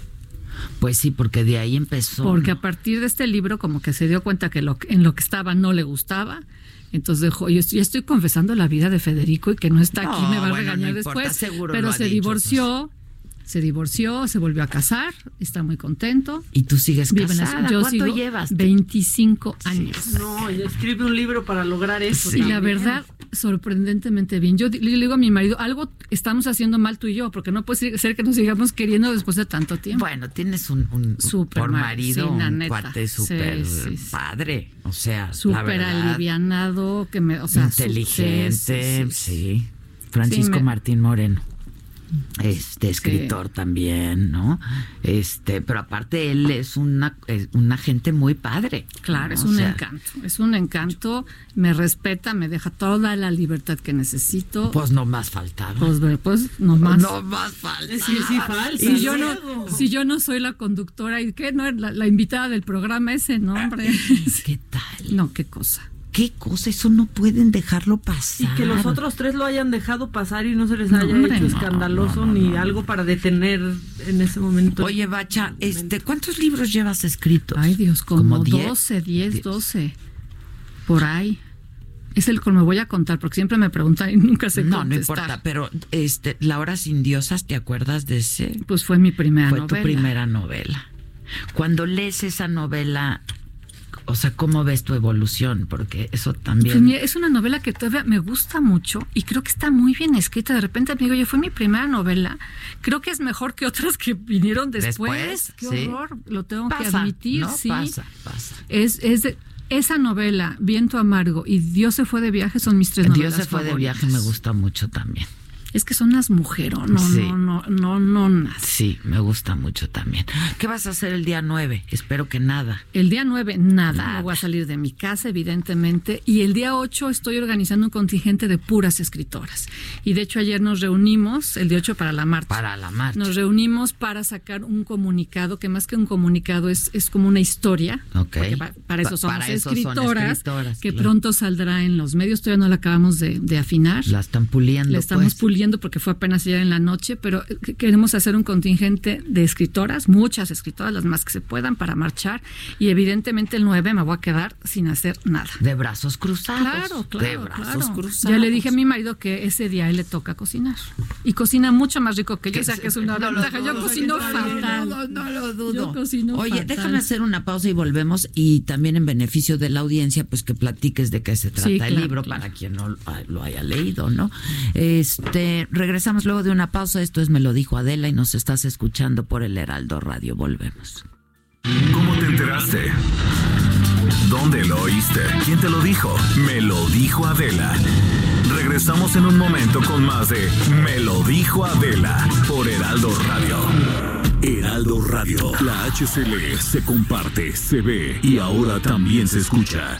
Pues sí, porque de ahí empezó. Porque ¿no? a partir de este libro como que se dio cuenta que lo, en lo que estaba no le gustaba. Entonces dejó, yo estoy, ya estoy confesando la vida de Federico y que no está aquí, No, me va a regañar no después. pero se dicho, divorció, se divorció, se volvió a casar, está muy contento. Y tú sigues Vive en la- casada. yo ¿Cuánto sigo llevas? 25 años. No, ella escribe un libro para lograr eso. Y la verdad, sorprendentemente bien. Yo le digo a mi marido, algo estamos haciendo mal tú y yo, porque no puede ser que nos sigamos queriendo después de tanto tiempo. Bueno, tienes un, un por ma- marido, sí, un cuate Sí, súper sí, sí. padre. O sea, Súper alivianado, que me, o sea, su- inteligente, sí, sí. sí, Francisco Sí, me- Martín Moreno. Este escritor también, ¿no? Este, pero aparte él es una es una gente muy padre. Claro, ¿no? es O un sea, encanto, es un encanto, me respeta, me deja toda la libertad que necesito. Pues no más faltaba. Pues, ve, pues no más. No más falta. Sí, sí, falsa. Si yo no, si yo no soy la conductora y qué no la, la invitada del programa ese, no, hombre. ¿Qué tal? No, qué cosa. ¿Qué cosa? Eso no pueden dejarlo Y pasar. que los otros tres lo hayan dejado pasar y no se les No, haya hombre, hecho no, escandaloso ni algo para detener en ese momento. Oye, Bacha, este, ¿cuántos libros llevas escritos? Ay, Dios, como, diez? 12, 10, 12. Por ahí. Es el que me voy a contar, porque siempre me preguntan y nunca sé No, no importa, pero este, La hora sin diosas, ¿te acuerdas de ese? Pues fue mi primera Fue novela. tu primera novela. Cuando lees esa novela, o sea, ¿cómo ves tu evolución? Porque eso también... Pues mira, es una novela que todavía me gusta mucho y creo que está muy bien escrita. De repente digo, oye, fue mi primera novela. Creo que es mejor que otras que vinieron después. Después, Qué sí. horror, lo tengo que admitir. ¿no? sí. Pasa, pasa. Es, es de- esa novela, Viento Amargo y Dios se fue de viaje son mis tres novelas Dios se fue de viaje, me gusta mucho también. Es que son unas mujeres, no, Sí. no, no, no, no, nada. Sí, me gusta mucho también. ¿Qué vas a hacer el día 9? Espero que nada. El día 9, nada. Nada. No voy a salir de mi casa, evidentemente. Y el día 8 estoy organizando un contingente de puras escritoras. Y de hecho ayer nos reunimos, el día 8 para la marcha. Para la marcha. Nos reunimos para sacar un comunicado, que más que un comunicado es, es como una historia. Ok. Porque pa- para eso somos para eso son escritoras, escritoras, que claro. pronto saldrá en los medios. Todavía no la acabamos de, de afinar. La están puliendo. La estamos pues. puliendo porque fue apenas ayer en la noche, pero eh, queremos hacer un contingente de escritoras, muchas escritoras, las más que se puedan, para marchar. Y evidentemente el 9 me voy a quedar sin hacer nada. De brazos cruzados. Claro, claro. De brazos claro. cruzados. Ya le dije a mi marido que ese día él le toca cocinar. Y cocina mucho más rico que yo, o sea que es una No ventaja. Yo cocino no fatal. dudo, no lo dudo. Yo cocino Oye, fatal. déjame hacer una pausa y volvemos. Y también en beneficio de la audiencia, pues que platiques de qué se trata Sí, el claro, libro para quien no lo haya leído, ¿no? Este, regresamos luego de una pausa. Esto es Me lo dijo Adela y nos estás escuchando por el Heraldo Radio. Volvemos. ¿Cómo te enteraste? ¿Dónde lo oíste? ¿Quién te lo dijo? Me lo dijo Adela. Regresamos en un momento con más de Me lo dijo Adela por Heraldo Radio. Heraldo Radio. La HCL se comparte, se ve y ahora también se escucha.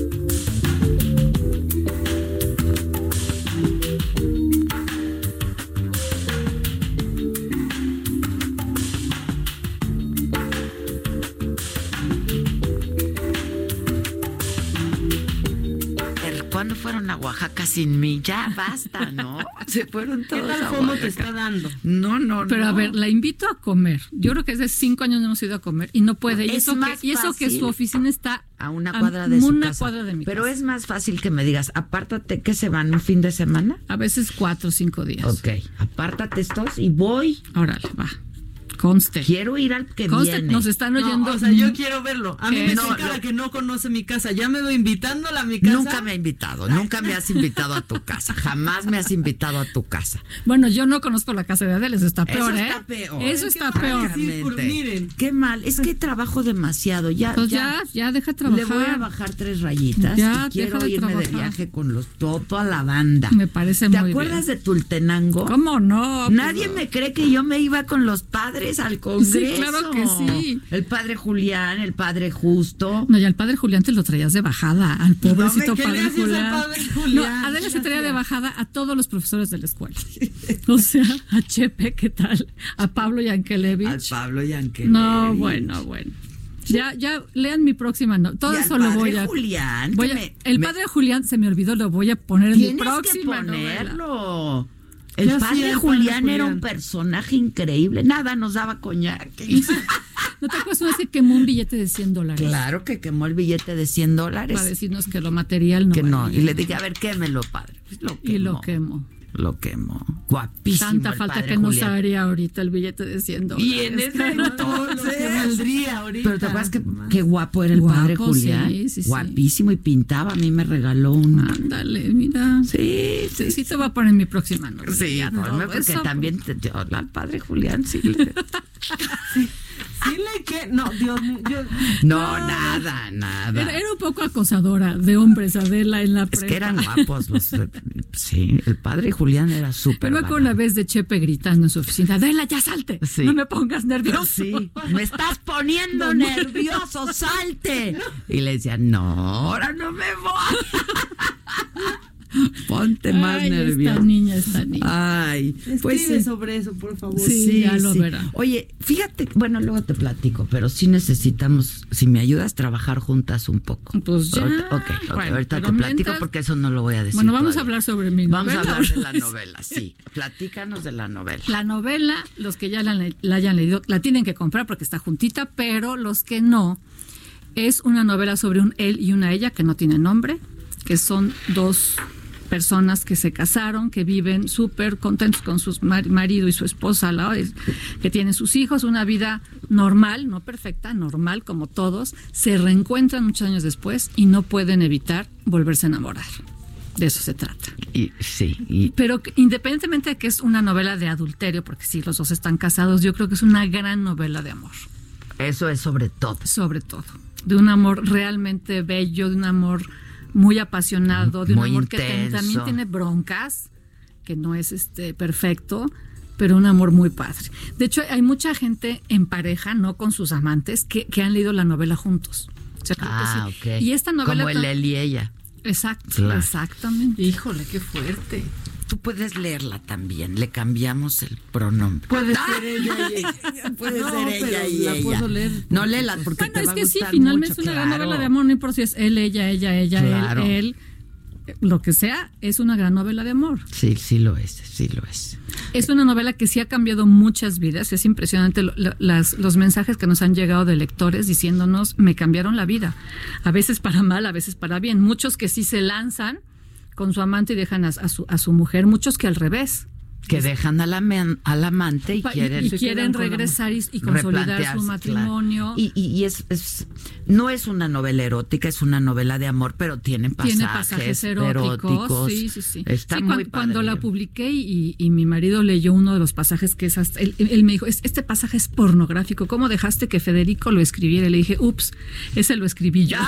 ¿Cuándo fueron a Oaxaca sin mí? Ya basta, ¿no? Se fueron todos ¿Qué tal a cómo te está dando? No, no, Pero a ver, la invito a comer. Yo creo que hace cinco años no hemos ido a comer y no puede. Y Es eso, que, más y eso que fácil. su oficina está a una cuadra de su una casa. cuadra de mi Pero casa. es más fácil que me digas, apártate que se van un fin de semana. A veces cuatro o cinco días. Ok, apártate estos y voy. Órale, va. Conste. Quiero ir al que Conste, viene. nos están No, oyendo. o sea, yo quiero verlo. A mí ¿Qué? me No, lo- que no conoce mi casa. Ya me veo invitándola a mi casa. Nunca me ha invitado, nunca me has invitado a tu casa, jamás me has invitado a tu casa. Bueno, yo no conozco la casa de Adela, eso está peor, Eso ¿eh? está peor. Eso está peor. Francamente. Qué mal, es que trabajo demasiado. Ya, Pues ya, ya, ya deja de Le voy a trabajar. bajar tres rayitas Ya, y quiero deja de irme de trabajar. viaje con los to- toda la banda. Me parece ¿Te muy acuerdas bien. de Tultenango? ¿Cómo no? Nadie me cree que yo me iba con los padres al congreso. claro que sí. El padre Julián, el padre Justo. No, y al padre Julián te lo traías de bajada, al pobrecito ¿qué le padre Julián. padre Julián? No, Adela se ¿Qué traía de bajada a todos los profesores de la escuela. O sea, a Chepe, ¿qué tal? A Pablo Yankelevich. Al Pablo Yankelevich. No, bueno, bueno. Ya, ya, lean mi próxima no. Todo eso lo voy a. Julián, voy a- me- el me- padre Julián se me olvidó, lo voy a poner en mi Tienes que próxima novela. El ¿Qué hacía padre padre Julián era Julián? un personaje increíble. Nada, nos daba coñac. ¿No te acuerdas una vez que quemó un billete de 100 dólares? Claro que quemó el billete de 100 dólares. Para decirnos que lo material no que no. Y le dije, a ver, quémelo, padre. Pues lo Y lo quemó. Lo quemó. Guapísimo. Tanta el falta padre que nos Julián. haría ahorita el billete de 100 dólares. Y en ese entonces. valdría ahorita. Pero te acuerdas que qué guapo era el Guapo, padre Julián. sí, sí, sí. Guapísimo y pintaba. A mí me regaló un. Ándale, mira. Sí, Sí, sí te voy a poner mi próxima novela. Sí, todo porque eso. también te- yo, al padre Julián sí. Sí que no, Dios mío, yo- No, nada, nada. Era, era un poco acosadora de hombres, Adela, en la Es prepa. que eran guapos los. Sí, el padre Julián era súper. me acuerdo una vez de Chepe gritando en su oficina, Adela, ya salte, Sí. no me pongas nervioso. Sí, me estás poniendo no. nervioso, salte. Y le decía, no, ahora no me voy. Ponte más Ay, nervioso. Esta niña, esta niña. Ay, pues Escribe sí. sobre eso, por favor. Sí, ya lo verá. Oye, fíjate, bueno, luego te platico, pero sí necesitamos, si me ayudas, trabajar juntas un poco. Pues ya. Ahorita- ok, ok, Bueno, ahorita te platico mientras- porque eso no lo voy a decir. Bueno, vamos a hablar sobre mi Vamos a novela. hablar de la novela, sí. Platícanos de la novela. La novela, los que ya la, la hayan leído, la tienen que comprar porque está juntita, pero los que no, es una novela sobre un él y una ella que no tienen nombre, que son dos personas que se casaron, que viven súper contentos con su marido y su esposa, vez, que tienen sus hijos, una vida normal, no perfecta, normal como todos, se reencuentran muchos años después y no pueden evitar volverse a enamorar. De eso se trata. Y, sí, y Pero independientemente de que es una novela de adulterio, porque sí, los dos están casados, yo creo que es una gran novela de amor. eso es sobre todo. Sobre todo. De un amor realmente bello, de un amor muy apasionado, de un Muy amor que también tiene broncas, que no es este perfecto, pero un amor muy padre. De hecho, hay mucha gente en pareja, no con sus amantes, que, que han leído la novela juntos. O sea, Ah, sí. ok. Y esta novela... Como el él y ella. Exacto, Claro. exactamente. Híjole, qué fuerte. Tú puedes leerla también. Le cambiamos el pronombre. Puede ser ella y ella. Puede No, ser ella y la ella. puedo leer. No léela porque Bueno, te es va a que sí, finalmente mucho, es una gran claro. novela de amor, no importa si es él, ella, ella, ella, Claro. él, él, lo que sea, es una gran novela de amor. Sí, sí lo es, sí lo es. Es una novela que sí ha cambiado muchas vidas, es impresionante lo- lo- las- los mensajes que nos han llegado de lectores diciéndonos, me cambiaron la vida, a veces para mal, a veces para bien, muchos que sí se lanzan con su amante y dejan a, su, a su mujer, muchos que al revés que dejan al, al amante y quieren, y, quieren regresar y, consolidar su matrimonio. Y, y es, es, no es una novela erótica, es una novela de amor, pero tiene pasajes, tiene pasajes eróticos. Sí, sí, sí. Está muy cuando, cuando, la publiqué y, mi marido leyó uno de los pasajes que es hasta, él, él, me dijo, este pasaje es pornográfico, ¿cómo dejaste que Federico lo escribiera? Y le dije, ups, ese lo escribí yo.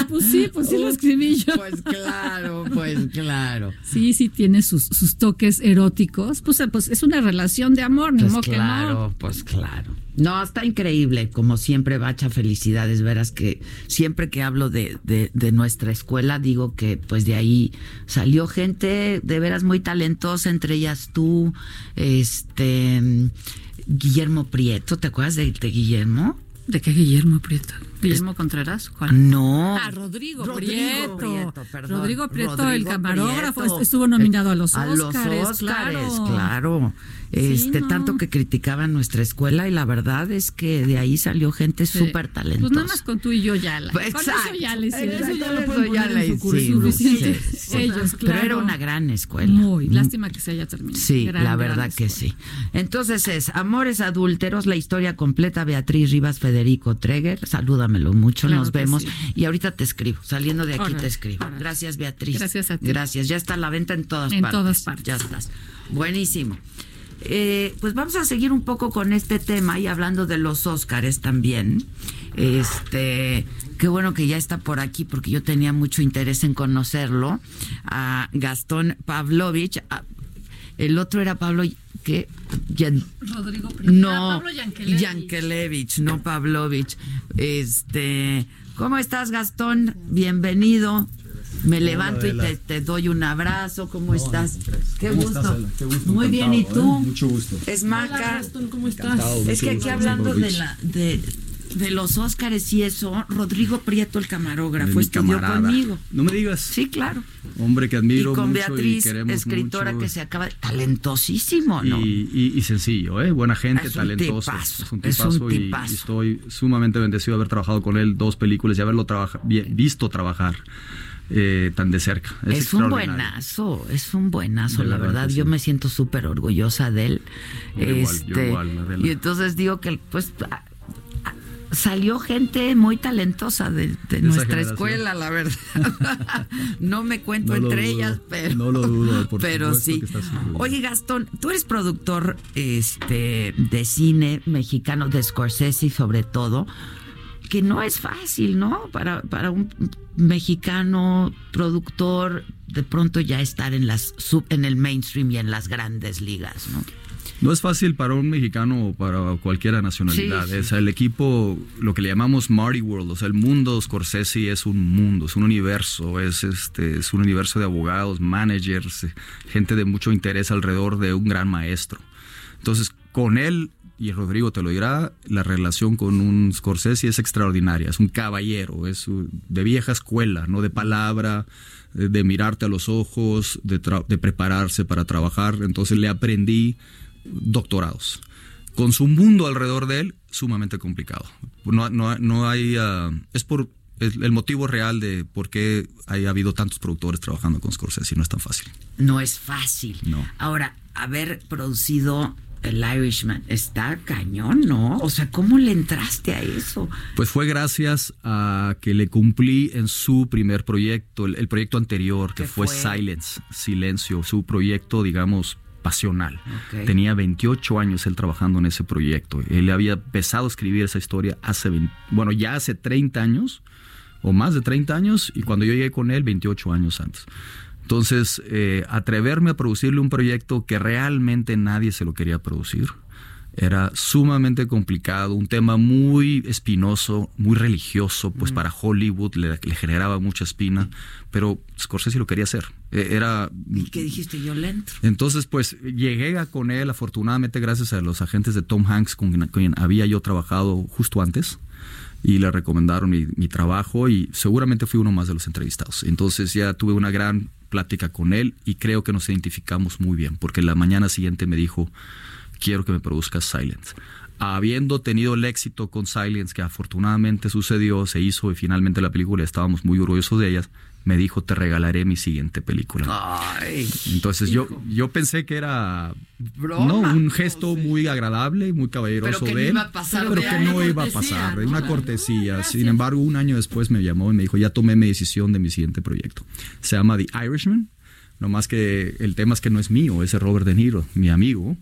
y pues sí, pues sí lo escribí yo. Pues claro, pues claro. Sí, sí tiene sus, sus toques eróticos. Pues, pues es una relación de amor, ni pues claro, Pues claro. No, está increíble, como siempre, Bacha, felicidades, verás que siempre que hablo de, de, de, nuestra escuela, digo que pues de ahí salió gente de veras muy talentosa, entre ellas tú, este, Guillermo Prieto, ¿te acuerdas de, de Guillermo? ¿De qué Guillermo Prieto? ¿Guillermo Contreras? ¿Cuál? No. Ah, Rodrigo, Prieto. Rodrigo Prieto, el camarógrafo, estuvo nominado a los Oscars. claro. claro. Este, tanto que criticaban nuestra escuela y la verdad es que de ahí salió gente súper talentosa. Pues nada más con tú y yo ya la. Exacto. Con eso ya le hicimos. Eso ya lo pueden poner en su suficiente. Ellos, claro. Pero era una gran escuela. Muy. Lástima que se haya terminado. Sí, la verdad que sí. Entonces es Amores Adúlteros, la historia completa, Beatriz Rivas, Federico Treger. Mucho, nos vemos. Y ahorita te escribo, saliendo de aquí te escribo. Gracias, Beatriz. Gracias a ti. Gracias. Ya está a la venta en todas partes. En todas partes. Ya estás. Buenísimo. Eh, pues vamos a seguir un poco con este tema y hablando de los Óscares también. Este, qué bueno que ya está por aquí porque yo tenía mucho interés en conocerlo. A Gastón Pavlovich. el otro era Pablo que Rodrigo no Pablo Yankelevich. no Pavlovich. Este, ¿cómo estás Gastón? Bienvenido. Me levanto y te, doy un abrazo. ¿Cómo estás? Qué, gusto. Muy bien, ¿y tú? ¿eh? Mucho gusto. Es Maca. ¿Cómo estás? es que aquí hablando de la de, de los Óscares y eso, Rodrigo Prieto, el camarógrafo, estudió conmigo. No me digas. Sí, claro. Hombre que admiro y con mucho Beatriz, y queremos escritora que se acaba de... Talentosísimo, ¿no? Y, sencillo, ¿eh? Buena gente, talentoso. Es un tipazo, y, estoy sumamente bendecido de haber trabajado con él dos películas y haberlo visto trabajar. Eh, tan de cerca. Es, un buenazo, es un buenazo, la, verdad. Yo me siento súper orgullosa de él. este, y entonces digo que pues salió gente muy talentosa de, nuestra escuela, la verdad. no me cuento entre ellas, pero, no lo dudo, pero sí. Oye, Gastón, tú eres productor este, de cine mexicano, de Scorsese sobre todo que no es fácil, ¿no? Para, para un mexicano productor de pronto ya estar en las sub, en el mainstream y en las grandes ligas, ¿no? No es fácil para un mexicano o para cualquier nacionalidad. el equipo, lo que le llamamos Marty World, o sea, el mundo Scorsese es un mundo, es un universo, es este, es un universo de abogados, managers, gente de mucho interés alrededor de un gran maestro. Entonces, con él y Rodrigo te lo dirá, la relación con un Scorsese es extraordinaria, es un caballero, es de vieja escuela, no de palabra, de, mirarte a los ojos, de, prepararse para trabajar, entonces le aprendí doctorados. Con su mundo alrededor de él, sumamente complicado. No, no, hay... Ah, es por el, motivo real de por qué ha habido tantos productores trabajando con Scorsese, no es tan fácil. No es fácil. No. Ahora, haber producido el Irishman. Está cañón, ¿no? O sea, ¿cómo le entraste a eso? Pues fue gracias a que le cumplí en su primer proyecto, el, proyecto anterior, que fue? Silence, Silencio, su proyecto, digamos, pasional. Tenía 28 años él trabajando en ese proyecto. Él había empezado a escribir esa historia hace, bueno, ya hace 30 años o más de 30 años y cuando yo llegué con él 28 años antes. Entonces, eh, atreverme a producirle un proyecto que realmente nadie se lo quería producir era sumamente complicado, un tema muy espinoso, muy religioso, pues mm. para Hollywood le, generaba mucha espina, pero Scorsese lo quería hacer. E, era, ¿Y qué dijiste? Yo lento. Entonces, pues llegué con él, afortunadamente, gracias a los agentes de Tom Hanks con quien había yo trabajado justo antes y le recomendaron mi, mi, trabajo y seguramente fui uno más de los entrevistados. Entonces ya tuve una gran plática con él y creo que nos identificamos muy bien, porque la mañana siguiente me dijo, quiero que me produzcas Silence. Habiendo tenido el éxito con Silence, que afortunadamente sucedió, se hizo y finalmente la película estábamos muy orgullosos de ellas, me dijo, te regalaré mi siguiente película. Entonces yo, yo pensé que era no, un gesto muy agradable y muy caballeroso de él, pero que no iba a pasar, una cortesía. Sin embargo, un año después me llamó y me dijo, ya tomé mi decisión de mi siguiente proyecto. Se llama The Irishman, no más que el tema es que no es mío, es Robert De Niro, mi amigo.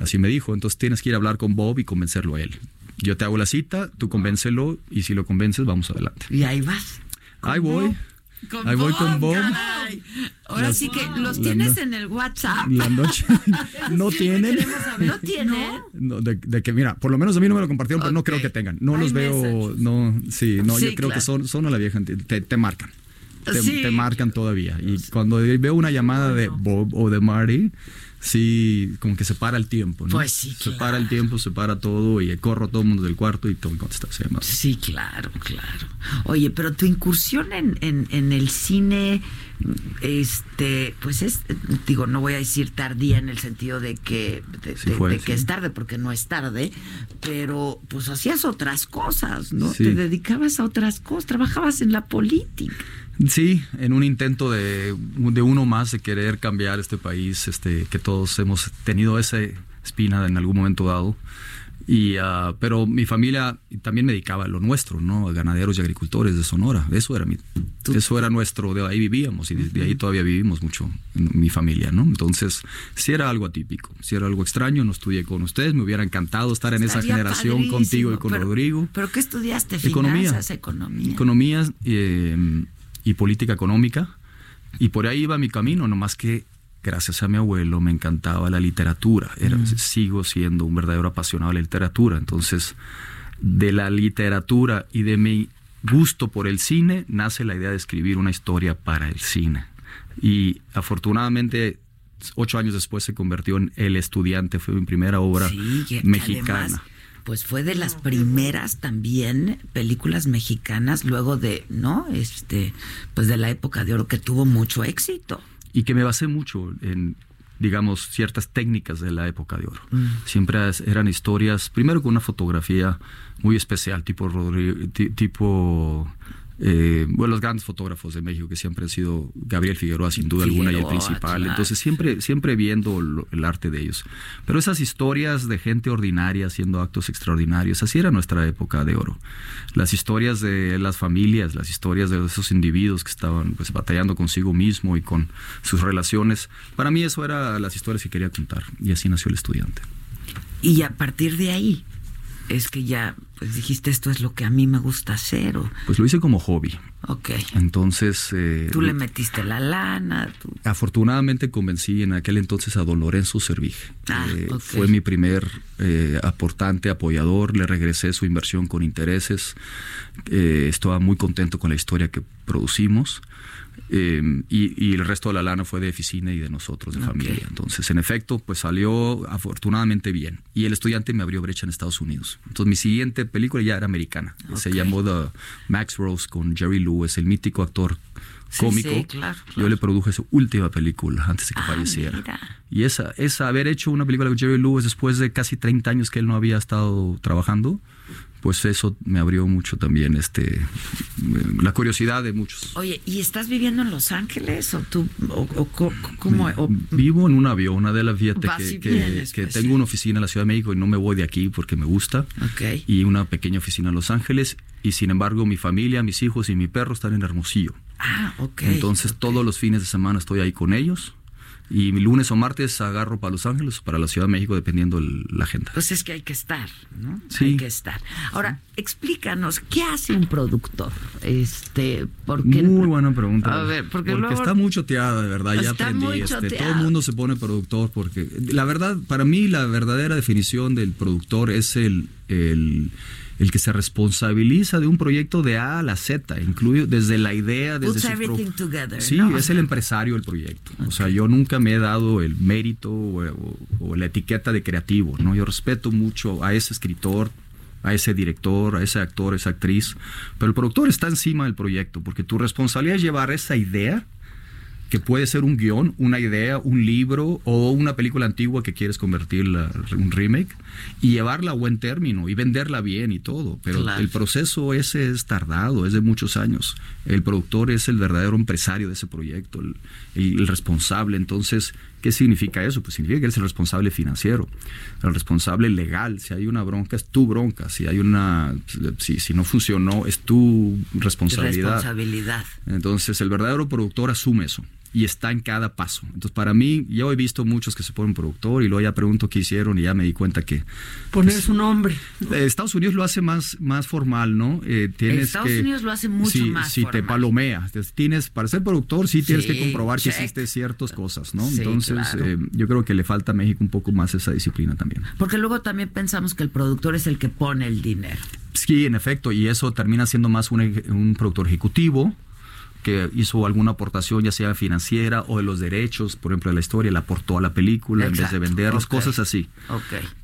Así me dijo, entonces tienes que ir a hablar con Bob y convencerlo a él. Yo te hago la cita, tú convéncelo y si lo convences, vamos adelante. Y ahí vas. Ahí voy. Ahí voy con Bob. Ahora sí que los tienes en el WhatsApp. La noche. no tienen. No tienen. de, que, mira, por lo menos a mí no me lo compartieron, pero no creo que tengan. No los veo. No, sí, no, yo creo que son, son a la vieja. Te, te marcan. Te, te, marcan todavía. Y cuando veo una llamada de Bob o de Marty, sí, como que se para el tiempo, ¿no? Pues sí, Se para el tiempo, se para todo y corro todo el mundo del cuarto y todo contesta Sí, claro, claro. Oye, pero tu incursión en, en, el cine, este, pues es, digo, no voy a decir tardía en el sentido de que, de, que es tarde, porque no es tarde, pero pues hacías otras cosas, ¿no? Te dedicabas a otras cosas, trabajabas en la política. Sí, en un intento de, de, uno más de querer cambiar este país, este, que todos hemos tenido esa espina en algún momento dado. Y, uh, pero mi familia también me dedicaba a lo nuestro, ¿no? A ganaderos y agricultores de Sonora. Eso era mi, eso era nuestro, de ahí vivíamos y de, ahí todavía vivimos mucho en mi familia, ¿no? Entonces, si era algo atípico, si era algo extraño, no estudié con ustedes, me hubiera encantado estar en esa generación contigo y con Rodrigo. ¿Pero qué estudiaste? Economía. economía. Economía. Eh, y política económica. Y por ahí iba mi camino, nomás que gracias a mi abuelo me encantaba la literatura. Era, mm. Sigo siendo un verdadero apasionado de la literatura. Entonces, de la literatura y de mi gusto por el cine, nace la idea de escribir una historia para el cine. Y afortunadamente, ocho años después se convirtió en El Estudiante, fue mi primera obra mexicana pues fue de las primeras también películas mexicanas luego de, ¿no? Este, pues de la época de oro que tuvo mucho éxito. Y que me basé mucho en digamos, ciertas técnicas de la época de oro. Mm. Siempre eran historias, primero con una fotografía muy especial, tipo, tipo eh, bueno, los grandes fotógrafos de México que siempre han sido Gabriel Figueroa sin duda alguna y el principal, entonces siempre, siempre viendo el arte de ellos. Pero esas historias de gente ordinaria haciendo actos extraordinarios, así era nuestra época de oro. Las historias de las familias, las historias de esos individuos que estaban pues batallando consigo mismo y con sus relaciones, para mí eso era las historias que quería contar y así nació el estudiante. Y a partir de ahí, es que ya pues dijiste esto es lo que a mí me gusta hacer o pues lo hice como hobby. Ok. Entonces eh, tú le metiste la lana afortunadamente convencí en aquel entonces a don Lorenzo Servige ah, eh, fue mi primer eh, aportante apoyador. Le regresé su inversión con intereses. Estaba muy contento con la historia que producimos Em, y, el resto de la lana fue de oficina y de nosotros, de familia. Entonces, en efecto, pues salió afortunadamente bien. Y el estudiante me abrió brecha en Estados Unidos. Entonces, mi siguiente película ya era americana. Se llamó The Max Rose con Jerry Lewis, el mítico actor cómico. Yo le produje su última película antes de que ah, falleciera. Y esa, esa, haber hecho una película con Jerry Lewis después de casi 30 años que él no había estado trabajando, pues eso me abrió mucho también este la curiosidad de muchos. Oye, ¿y estás viviendo en Los Ángeles o tú o, cómo? Vivo en un avión, una de las fíjate que, que, tengo una oficina en la Ciudad de México y no me voy de aquí porque me gusta. Y una pequeña oficina en Los Ángeles y sin embargo mi familia, mis hijos y mi perro están en Hermosillo. Ah, ok. Entonces todos los fines de semana estoy ahí con ellos y lunes o martes agarro para Los Ángeles o para la Ciudad de México, dependiendo la agenda. Pues es que hay que estar, ¿no? Sí. Hay que estar. Ahora, explícanos, ¿qué hace un productor? Este, porque Muy buena pregunta. A ver, porque, está muy choteada, de verdad, ya aprendí. Este, todo el mundo se pone productor porque la verdad, para mí la verdadera definición del productor es el, el el que se responsabiliza de un proyecto de A a la Z, incluye desde la idea, desde su Sí, es el empresario del proyecto. O sea, yo nunca me he dado el mérito o, la etiqueta de creativo, ¿no? Yo respeto mucho a ese escritor, a ese director, a ese actor, a esa actriz, pero el productor está encima del proyecto, porque tu responsabilidad es llevar esa idea que puede ser un guion, una idea, un libro o una película antigua que quieres convertirla en un remake y llevarla a buen término y venderla bien y todo. Pero el proceso ese es tardado, es de muchos años. El productor es el verdadero empresario de ese proyecto, el, el responsable. Entonces, ¿Qué significa eso? Pues significa que eres el responsable financiero, el responsable legal. Si hay una bronca, es tu bronca. Si hay una, si, si no funcionó, es tu responsabilidad. Responsabilidad. Entonces, el verdadero productor asume eso y está en cada paso. Entonces, para mí, yo he visto muchos que se ponen productor y luego ya pregunto qué hicieron y ya me di cuenta que... Poner su nombre. Eh, Estados Unidos lo hace más, más formal, ¿no? Eh, tienes Estados Unidos lo hace mucho si, más Si formal. te palomea, tienes, para ser productor sí, tienes que comprobar que hiciste ciertas cosas, ¿no? Entonces, eh, yo creo que le falta a México un poco más esa disciplina también. Porque luego también pensamos que el productor es el que pone el dinero. Sí, en efecto, y eso termina siendo más un, un productor ejecutivo, que hizo alguna aportación, ya sea financiera o de los derechos, por ejemplo, de la historia, la aportó a la película Exacto. en vez de venderlos, Okay. cosas así.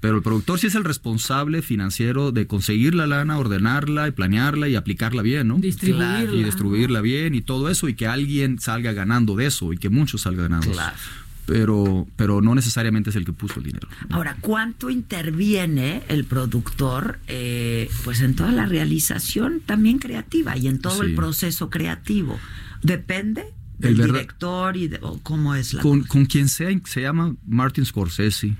Pero el productor sí es el responsable financiero de conseguir la lana, ordenarla y planearla y aplicarla bien, ¿no? Distribuirla. Y distribuirla bien y todo eso y que alguien salga ganando de eso y que muchos salgan ganando. Claro. Pero, pero no necesariamente es el que puso el dinero. Ahora, ¿cuánto interviene el productor eh, pues en toda la realización también creativa y en todo Sí. el proceso creativo? ¿Depende El del verdad- director y de, o cómo es la con, cosa? con quien sea, se llama Martin Scorsese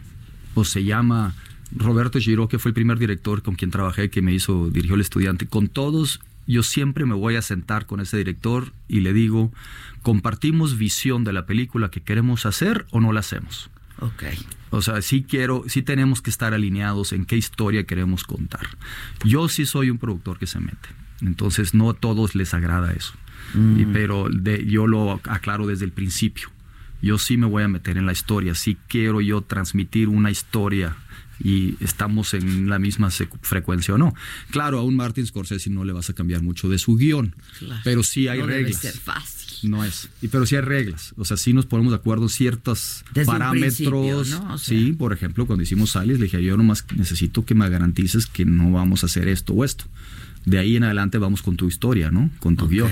o se llama Roberto Giro, que fue el primer director con quien trabajé, que me hizo, dirigió el estudiante. Con todos, yo siempre me voy a sentar con ese director y le digo, ¿compartimos visión de la película que queremos hacer o no la hacemos? Ok. O sea, sí quiero, sí tenemos que estar alineados en qué historia queremos contar. Yo sí soy un productor que se mete. Entonces no a todos les agrada eso. Mm. Y- pero de- yo lo aclaro desde el principio. Yo sí me voy a meter en la historia, sí quiero yo transmitir una historia y estamos en la misma frecuencia o no. Claro, a un Martin Scorsese no le vas a cambiar mucho de su guion, Claro. pero sí hay No debe reglas. ser fácil. No es. Y, pero sí hay reglas. O sea, sí nos ponemos de acuerdo ciertos Desde parámetros. ¿no? O sea. Sí, por ejemplo, cuando hicimos Alice, le dije, yo nomás necesito que me garantices que no vamos a hacer esto o esto. De ahí en adelante vamos con tu historia, ¿no? Con tu guion.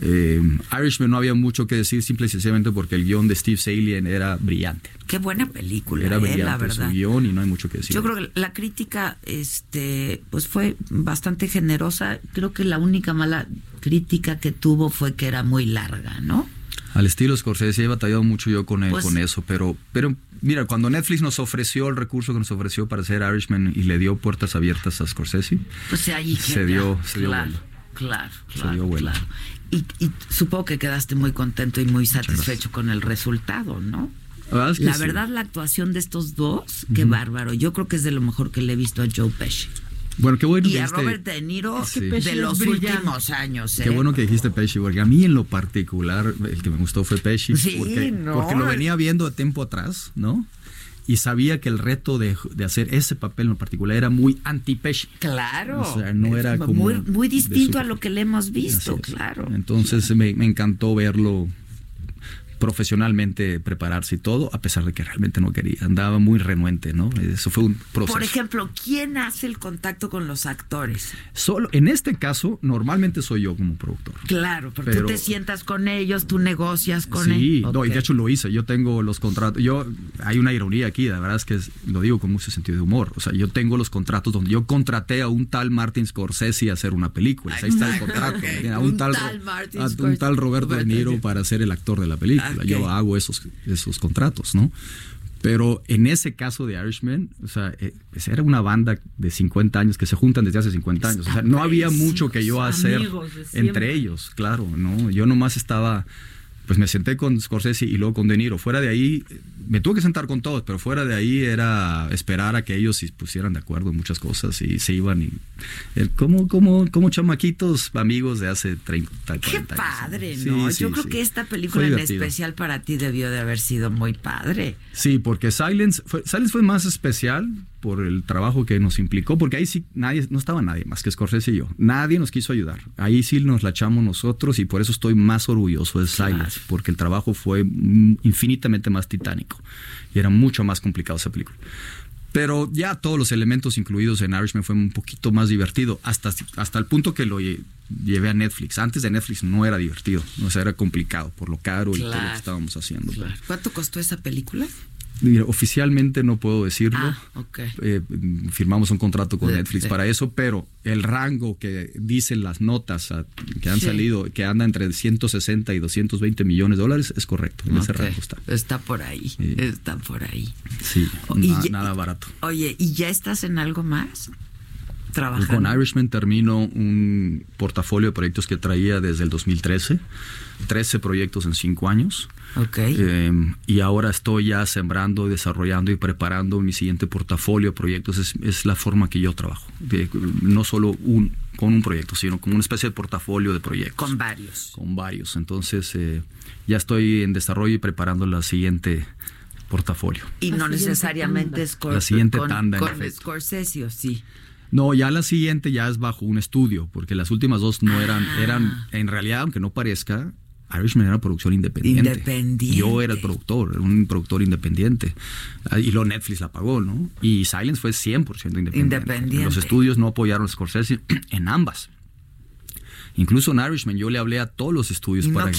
Eh, Irishman no había mucho que decir, simple y sencillamente porque el guion de Steve Salien era brillante. Qué buena película, Era eh, brillante la verdad. su guion y no hay mucho que decir. Yo creo que la crítica, este, pues fue bastante generosa. Creo que la única mala crítica que tuvo fue que era muy larga, ¿no? Al estilo Scorsese he batallado mucho yo con, Pues- con eso, pero, pero mira, cuando Netflix nos ofreció el recurso que nos ofreció para hacer Irishman y le dio puertas abiertas a Scorsese, Pues ahí se dio, se dio claro, vuelo. claro, Se claro, dio vuelo. claro. Y, y supongo que quedaste muy contento y muy satisfecho con el resultado, ¿no? La verdad es que La sí. verdad, la actuación de estos dos, qué bárbaro. Yo creo que es de lo mejor que le he visto a Joe Pesci. Bueno, qué bueno Y que a dijiste- Robert De Niro Sí. de los últimos años. Qué ¿eh? bueno que dijiste Pesci, porque a mí en lo particular el que me gustó fue Pesci, Sí, porque, no. porque lo venía viendo de tiempo atrás, ¿no? Y sabía que el reto de, de hacer ese papel en particular era muy anti-Pesci. Claro. O sea, no era como muy, muy distinto a lo que le hemos visto, claro. Entonces me, me encantó verlo profesionalmente prepararse y todo, a pesar de que realmente no quería. Andaba muy renuente, ¿no? Eso fue un proceso. Por ejemplo, ¿quién hace el contacto con los actores? Solo, en este caso, normalmente soy yo como productor. Claro, porque Pero- tú te sientas con ellos, tú negocias con sí, ellos. no, y de hecho lo hice. Yo tengo los contratos. Yo hay una ironía aquí, la verdad es que es- lo digo con mucho sentido de humor. O sea, yo tengo los contratos donde yo contraté a un tal Martin Scorsese a hacer una película. Ahí está el contrato. A un, Un tal, tal Martin a un tal Roberto De Niro para ser el actor de la película. Yo hago esos esos contratos, ¿no? Pero en ese caso de Irishman, o sea, eh, pues era una banda de 50 años que se juntan desde hace 50 años. O sea, no había mucho que yo hacer entre ellos, claro, ¿no? Yo nomás estaba, pues me senté con Scorsese y luego con De Niro. Fuera de ahí, me tuve que sentar con todos, pero fuera de ahí era esperar a que ellos se pusieran de acuerdo en muchas cosas y se iban y... como, como, como chamaquitos amigos de hace 30, 40 Qué años. padre, Sí, ¿no? sí, Yo creo sí. que esta película en especial para ti debió de haber sido muy padre. Sí, porque Silence fue, Silence fue más especial por el trabajo que nos implicó, porque ahí sí nadie, no estaba nadie más que Scorsese y yo. Nadie nos quiso ayudar. Ahí sí nos la echamos nosotros y por eso estoy más orgulloso de Silence, porque el trabajo fue infinitamente más titánico y era mucho más complicado esa película. Pero ya todos los elementos incluidos en Irishman fue un poquito más divertido, hasta, hasta el punto que lo llevé a Netflix. Antes de Netflix no era divertido, o sea, era complicado por lo caro y todo lo que estábamos haciendo. ¿Cuánto costó esa película? Oficialmente no puedo decirlo. Ah, eh, firmamos un contrato con Netflix para eso, pero el rango que dicen las notas que han salido, que anda entre 160 y 220 millones de dólares, es correcto. En ese rango está. Está por ahí. Está por ahí. Sí, nada barato. Oye, ¿y ya estás en algo más? Trabajando. Con Irishman termino un portafolio de proyectos que traía desde el 2013. 13 proyectos en 5 años. Okay. Em, y ahora estoy ya sembrando, desarrollando y preparando mi siguiente portafolio de proyectos. Es, es la forma que yo trabajo. no solo un, con un proyecto, sino como una especie de portafolio de proyectos. Con varios. Con varios. Entonces, eh, ya estoy en desarrollo y preparando la siguiente portafolio. Y no necesariamente es la siguiente tanda. Con, Scorsese, sí. No, ya la siguiente ya es bajo un estudio, porque las últimas dos no eran, ah. eran, en realidad, aunque no parezca, Irishman era producción independiente. Independiente. Yo era el productor, un productor independiente. Ah, y luego Netflix la pagó, ¿no? Y Silence fue 100% independiente. Independiente. Los estudios no apoyaron a Scorsese en ambas. Incluso en Irishman yo le hablé a todos los estudios para,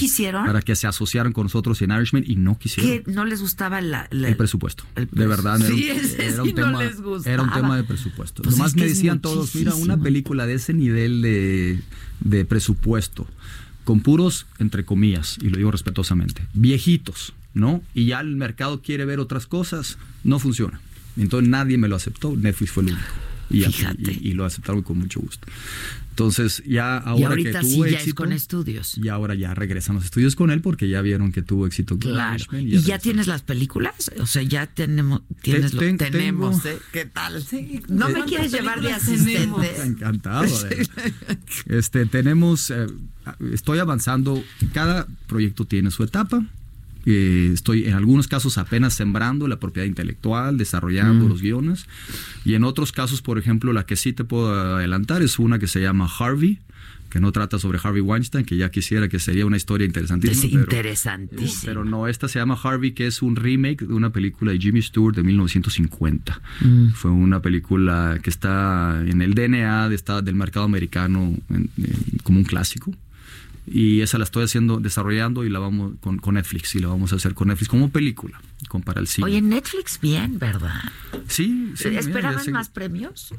para que se asociaran con nosotros en Irishman y no quisieron. ¿Qué? ¿No les gustaba la, el presupuesto? de verdad, sí, era, un, tema, era un tema de presupuesto. Pues Nomás me decían todos, mira, una película de ese nivel de, de presupuesto con puros, entre comillas, y lo digo respetuosamente, viejitos, ¿no? Y ya el mercado quiere ver otras cosas, no funciona. Entonces nadie me lo aceptó, Netflix fue el único. Y, y, lo aceptaron con mucho gusto. Entonces, ya ahora que tuvo sí, ya es con estudios. Y ahora ya regresan los estudios con él porque ya vieron que tuvo éxito con claro. ¿Y ya, tienes las películas? O sea, ya tenemos. Tienes lo, tenemos. ¿eh? ¿Qué tal? ¿No me quieres llevar de asistente? Encantado. este, tenemos. Eh, estoy avanzando. Cada proyecto tiene su etapa. Eh, estoy en algunos casos apenas sembrando la propiedad intelectual, desarrollando mm. los guiones. Y en otros casos, por ejemplo, la que sí te puedo adelantar es una que se llama Harvey que no trata sobre Harvey Weinstein, que ya quisiera que sería una historia interesantísima. Es interesantísima. Pero no, esta se llama Harvey, que es un remake de una película de Jimmy Stewart de 1950. Mm. Fue una película que está en el DNA de del mercado americano como un clásico y esa la estoy haciendo, desarrollando y la vamos con, Netflix y la vamos a hacer con Netflix como película, con para el cine. Oye, Netflix bien, ¿verdad? Sí, sí. ¿Esperaban más premios?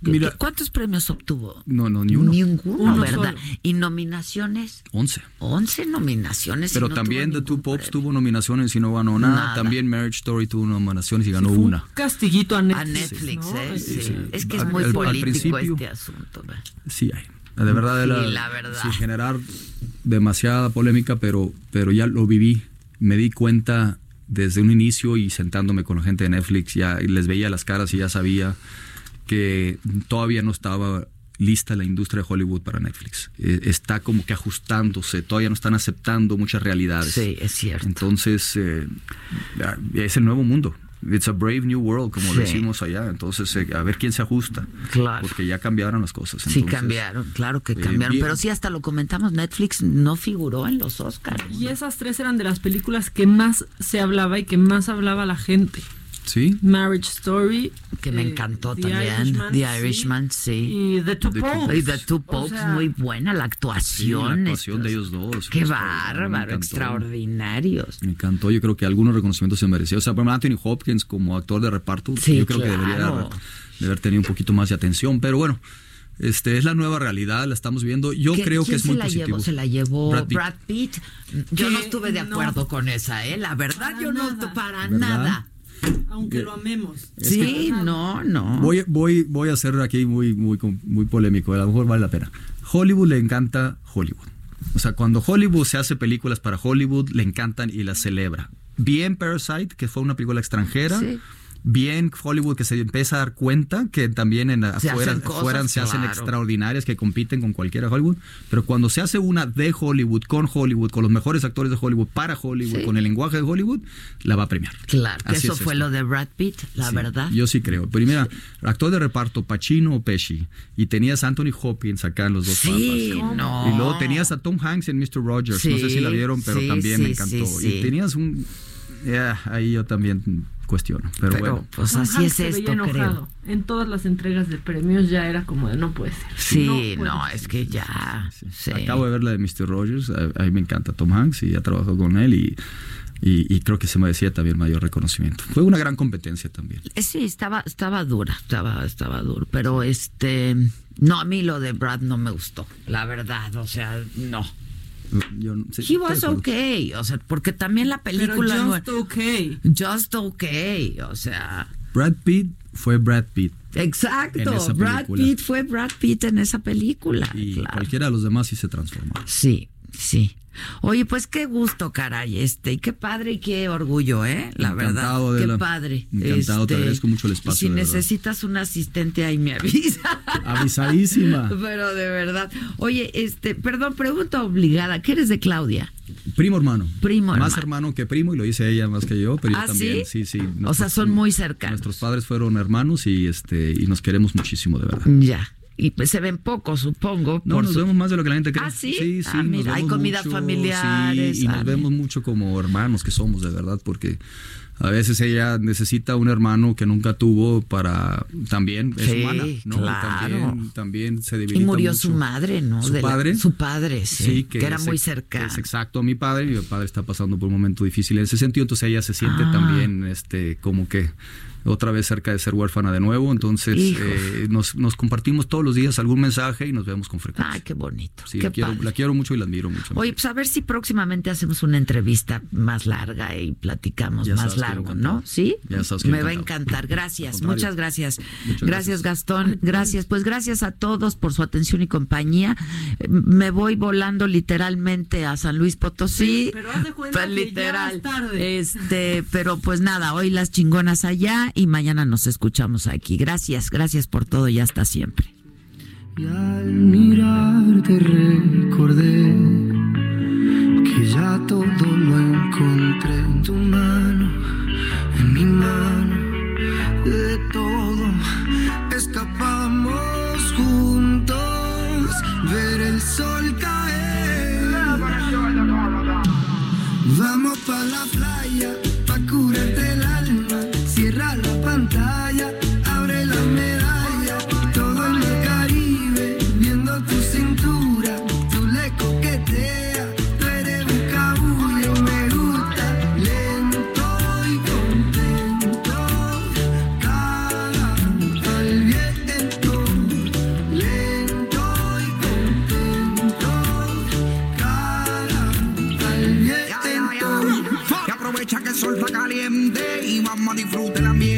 Mira, ¿Cuántos premios obtuvo? No, no, ni uno. Ninguno, ¿verdad? ¿Y nominaciones? Once. Once nominaciones. Pero también The Two Popes tuvo nominaciones y no ganó nada. También Marriage Story tuvo nominaciones y ganó una. castiguito a Netflix. A Netflix, ¿eh? Es que es muy político este asunto. Sí, hay. De verdad, la, verdad. sin generar demasiada polémica, pero, pero ya lo viví. Me di cuenta desde un inicio y sentándome con la gente de Netflix, ya les veía las caras y ya sabía que todavía no estaba lista la industria de Hollywood para Netflix. Eh, está como que ajustándose, todavía no están aceptando muchas realidades. Sí, es cierto. Entonces, eh, es el nuevo mundo. It's a brave new world, como decimos allá. Entonces, eh, a ver quién se ajusta. Claro. Porque ya cambiaron las cosas. sí, cambiaron, claro que eh, cambiaron. pero sí, hasta lo comentamos, Netflix no figuró en los Oscars. Y esas tres eran de las películas que más se hablaba y que más hablaba la gente. Sí. Marriage Story. Que me eh, encantó también. The Irishman, sí. Y The Two Popes. Y The Two Popes, muy buena la actuación. la actuación de ellos dos. Qué bárbaro, extraordinarios. Me encantó, yo creo que algunos reconocimientos se merecía. O sea, por Anthony Hopkins como actor de reparto, yo creo que debería de haber tenido un poquito más de atención. Pero bueno, este es la nueva realidad, la estamos viendo. Yo creo que es muy positivo. se la llevó Brad Pitt. Yo no estuve de acuerdo con esa, ¿eh? La verdad, yo no, para nada. Aunque lo amemos. sí, no, no. Voy, voy, voy a ser aquí muy, muy, muy polémico, a lo mejor vale la pena. Hollywood le encanta Hollywood. O sea, cuando Hollywood se hace películas para Hollywood, le encantan y las celebra. Bien Parasite, que fue una película extranjera. Sí bien Hollywood que se empieza a dar cuenta que también en afuera, se hacen extraordinarias que compiten con cualquiera Hollywood, pero cuando se hace una de Hollywood con Hollywood, con los mejores actores de Hollywood para Hollywood, con el lenguaje de Hollywood, la va a premiar. Claro, eso fue lo de Brad Pitt, la verdad. Yo sí creo. Primera, actor de reparto Pacino o Pesci y tenías a Anthony Hopkins acá en los dos sí, No. Y luego tenías a Tom Hanks en Mr. Rogers, no sé si la vieron, pero también me encantó. Y tenías un ahí yo también cuestiono. Pero, bueno. Pues así es esto, creo. En todas las entregas de premios ya era como de no puede ser. Sí, no, es que ya. Acabo de ver la de Mr. Rogers. A, mí me encanta Tom Hanks y ya trabajado con él y. Y, creo que se merecía también mayor reconocimiento. Fue una gran competencia también. Eh, sí, estaba, estaba dura, estaba, estaba duro, pero este, no, a mí lo de Brad no me gustó, la verdad, o sea, no. Yo, He was okay, o sea, porque también la película. Pero just okay. Just okay, o sea. Brad Pitt fue Brad Pitt. Exacto, Brad Pitt fue Brad Pitt en esa película. Y cualquiera de los demás sí se transformó. Sí, sí. Oye, pues qué gusto, caray, este, y qué padre y qué orgullo, ¿eh? La verdad, qué padre. Encantado, te este, agradezco mucho el espacio. Si necesitas un asistente ahí me avisa. Avisadísima. Pero de verdad. Oye, este, perdón, pregunta obligada, ¿qué eres de Claudia? Primo hermano. Primo Más hermano. que primo, y lo dice ella más que yo, pero yo ¿Ah, también. Sí, sí. o sea, son muy cercanos. Nuestros padres fueron hermanos y este y nos queremos muchísimo, de verdad. Ya y pues se ven pocos, supongo. No, nos vemos más de lo que la gente cree. ¿Ah, sí? Sí, sí. Ah, mira, hay comidas familiares. Sí, y nos vemos mucho como hermanos que somos, de verdad, porque a veces ella necesita un hermano que nunca tuvo para también es humana, ¿no? También, también, se debilita Y murió su madre, ¿no? Su padre. su padre, sí, que, era muy cercano. Es exacto a mi padre. Mi padre está pasando por un momento difícil en ese sentido, entonces ella se siente ah. también este como que otra vez cerca de ser huérfana de nuevo. Entonces eh, nos, nos, compartimos todos los días algún mensaje y nos vemos con frecuencia. Ay, qué bonito. Sí, la, quiero, mucho y la admiro mucho. Oye, pues a ver si próximamente hacemos una entrevista más larga y platicamos más largo, ¿no? ¿Sí? Me va a encantar. Gracias, muchas gracias. gracias. Gastón. Gracias. Pues gracias a todos por su atención y compañía. Me voy volando literalmente a San Luis Potosí. pero haz de cuenta pues, literal. tarde. Este, pero pues nada, hoy las chingonas allá y mañana nos escuchamos aquí. Gracias, gracias por todo y hasta siempre. Y al mirarte recordé que ya todo lo encontré en tu mano, en mi mano, de todo escapamos juntos, ver el sol caer. Vamos para la playa, abre la medalla, todo en el Caribe, viendo tu cintura, tú le coqueteas, tú eres un cabullo, me gusta, lento y contento, cada al viento, lento y contento, cada al viento. Que aprovecha que el sol está caliente y vamos a disfrutar el ambiente.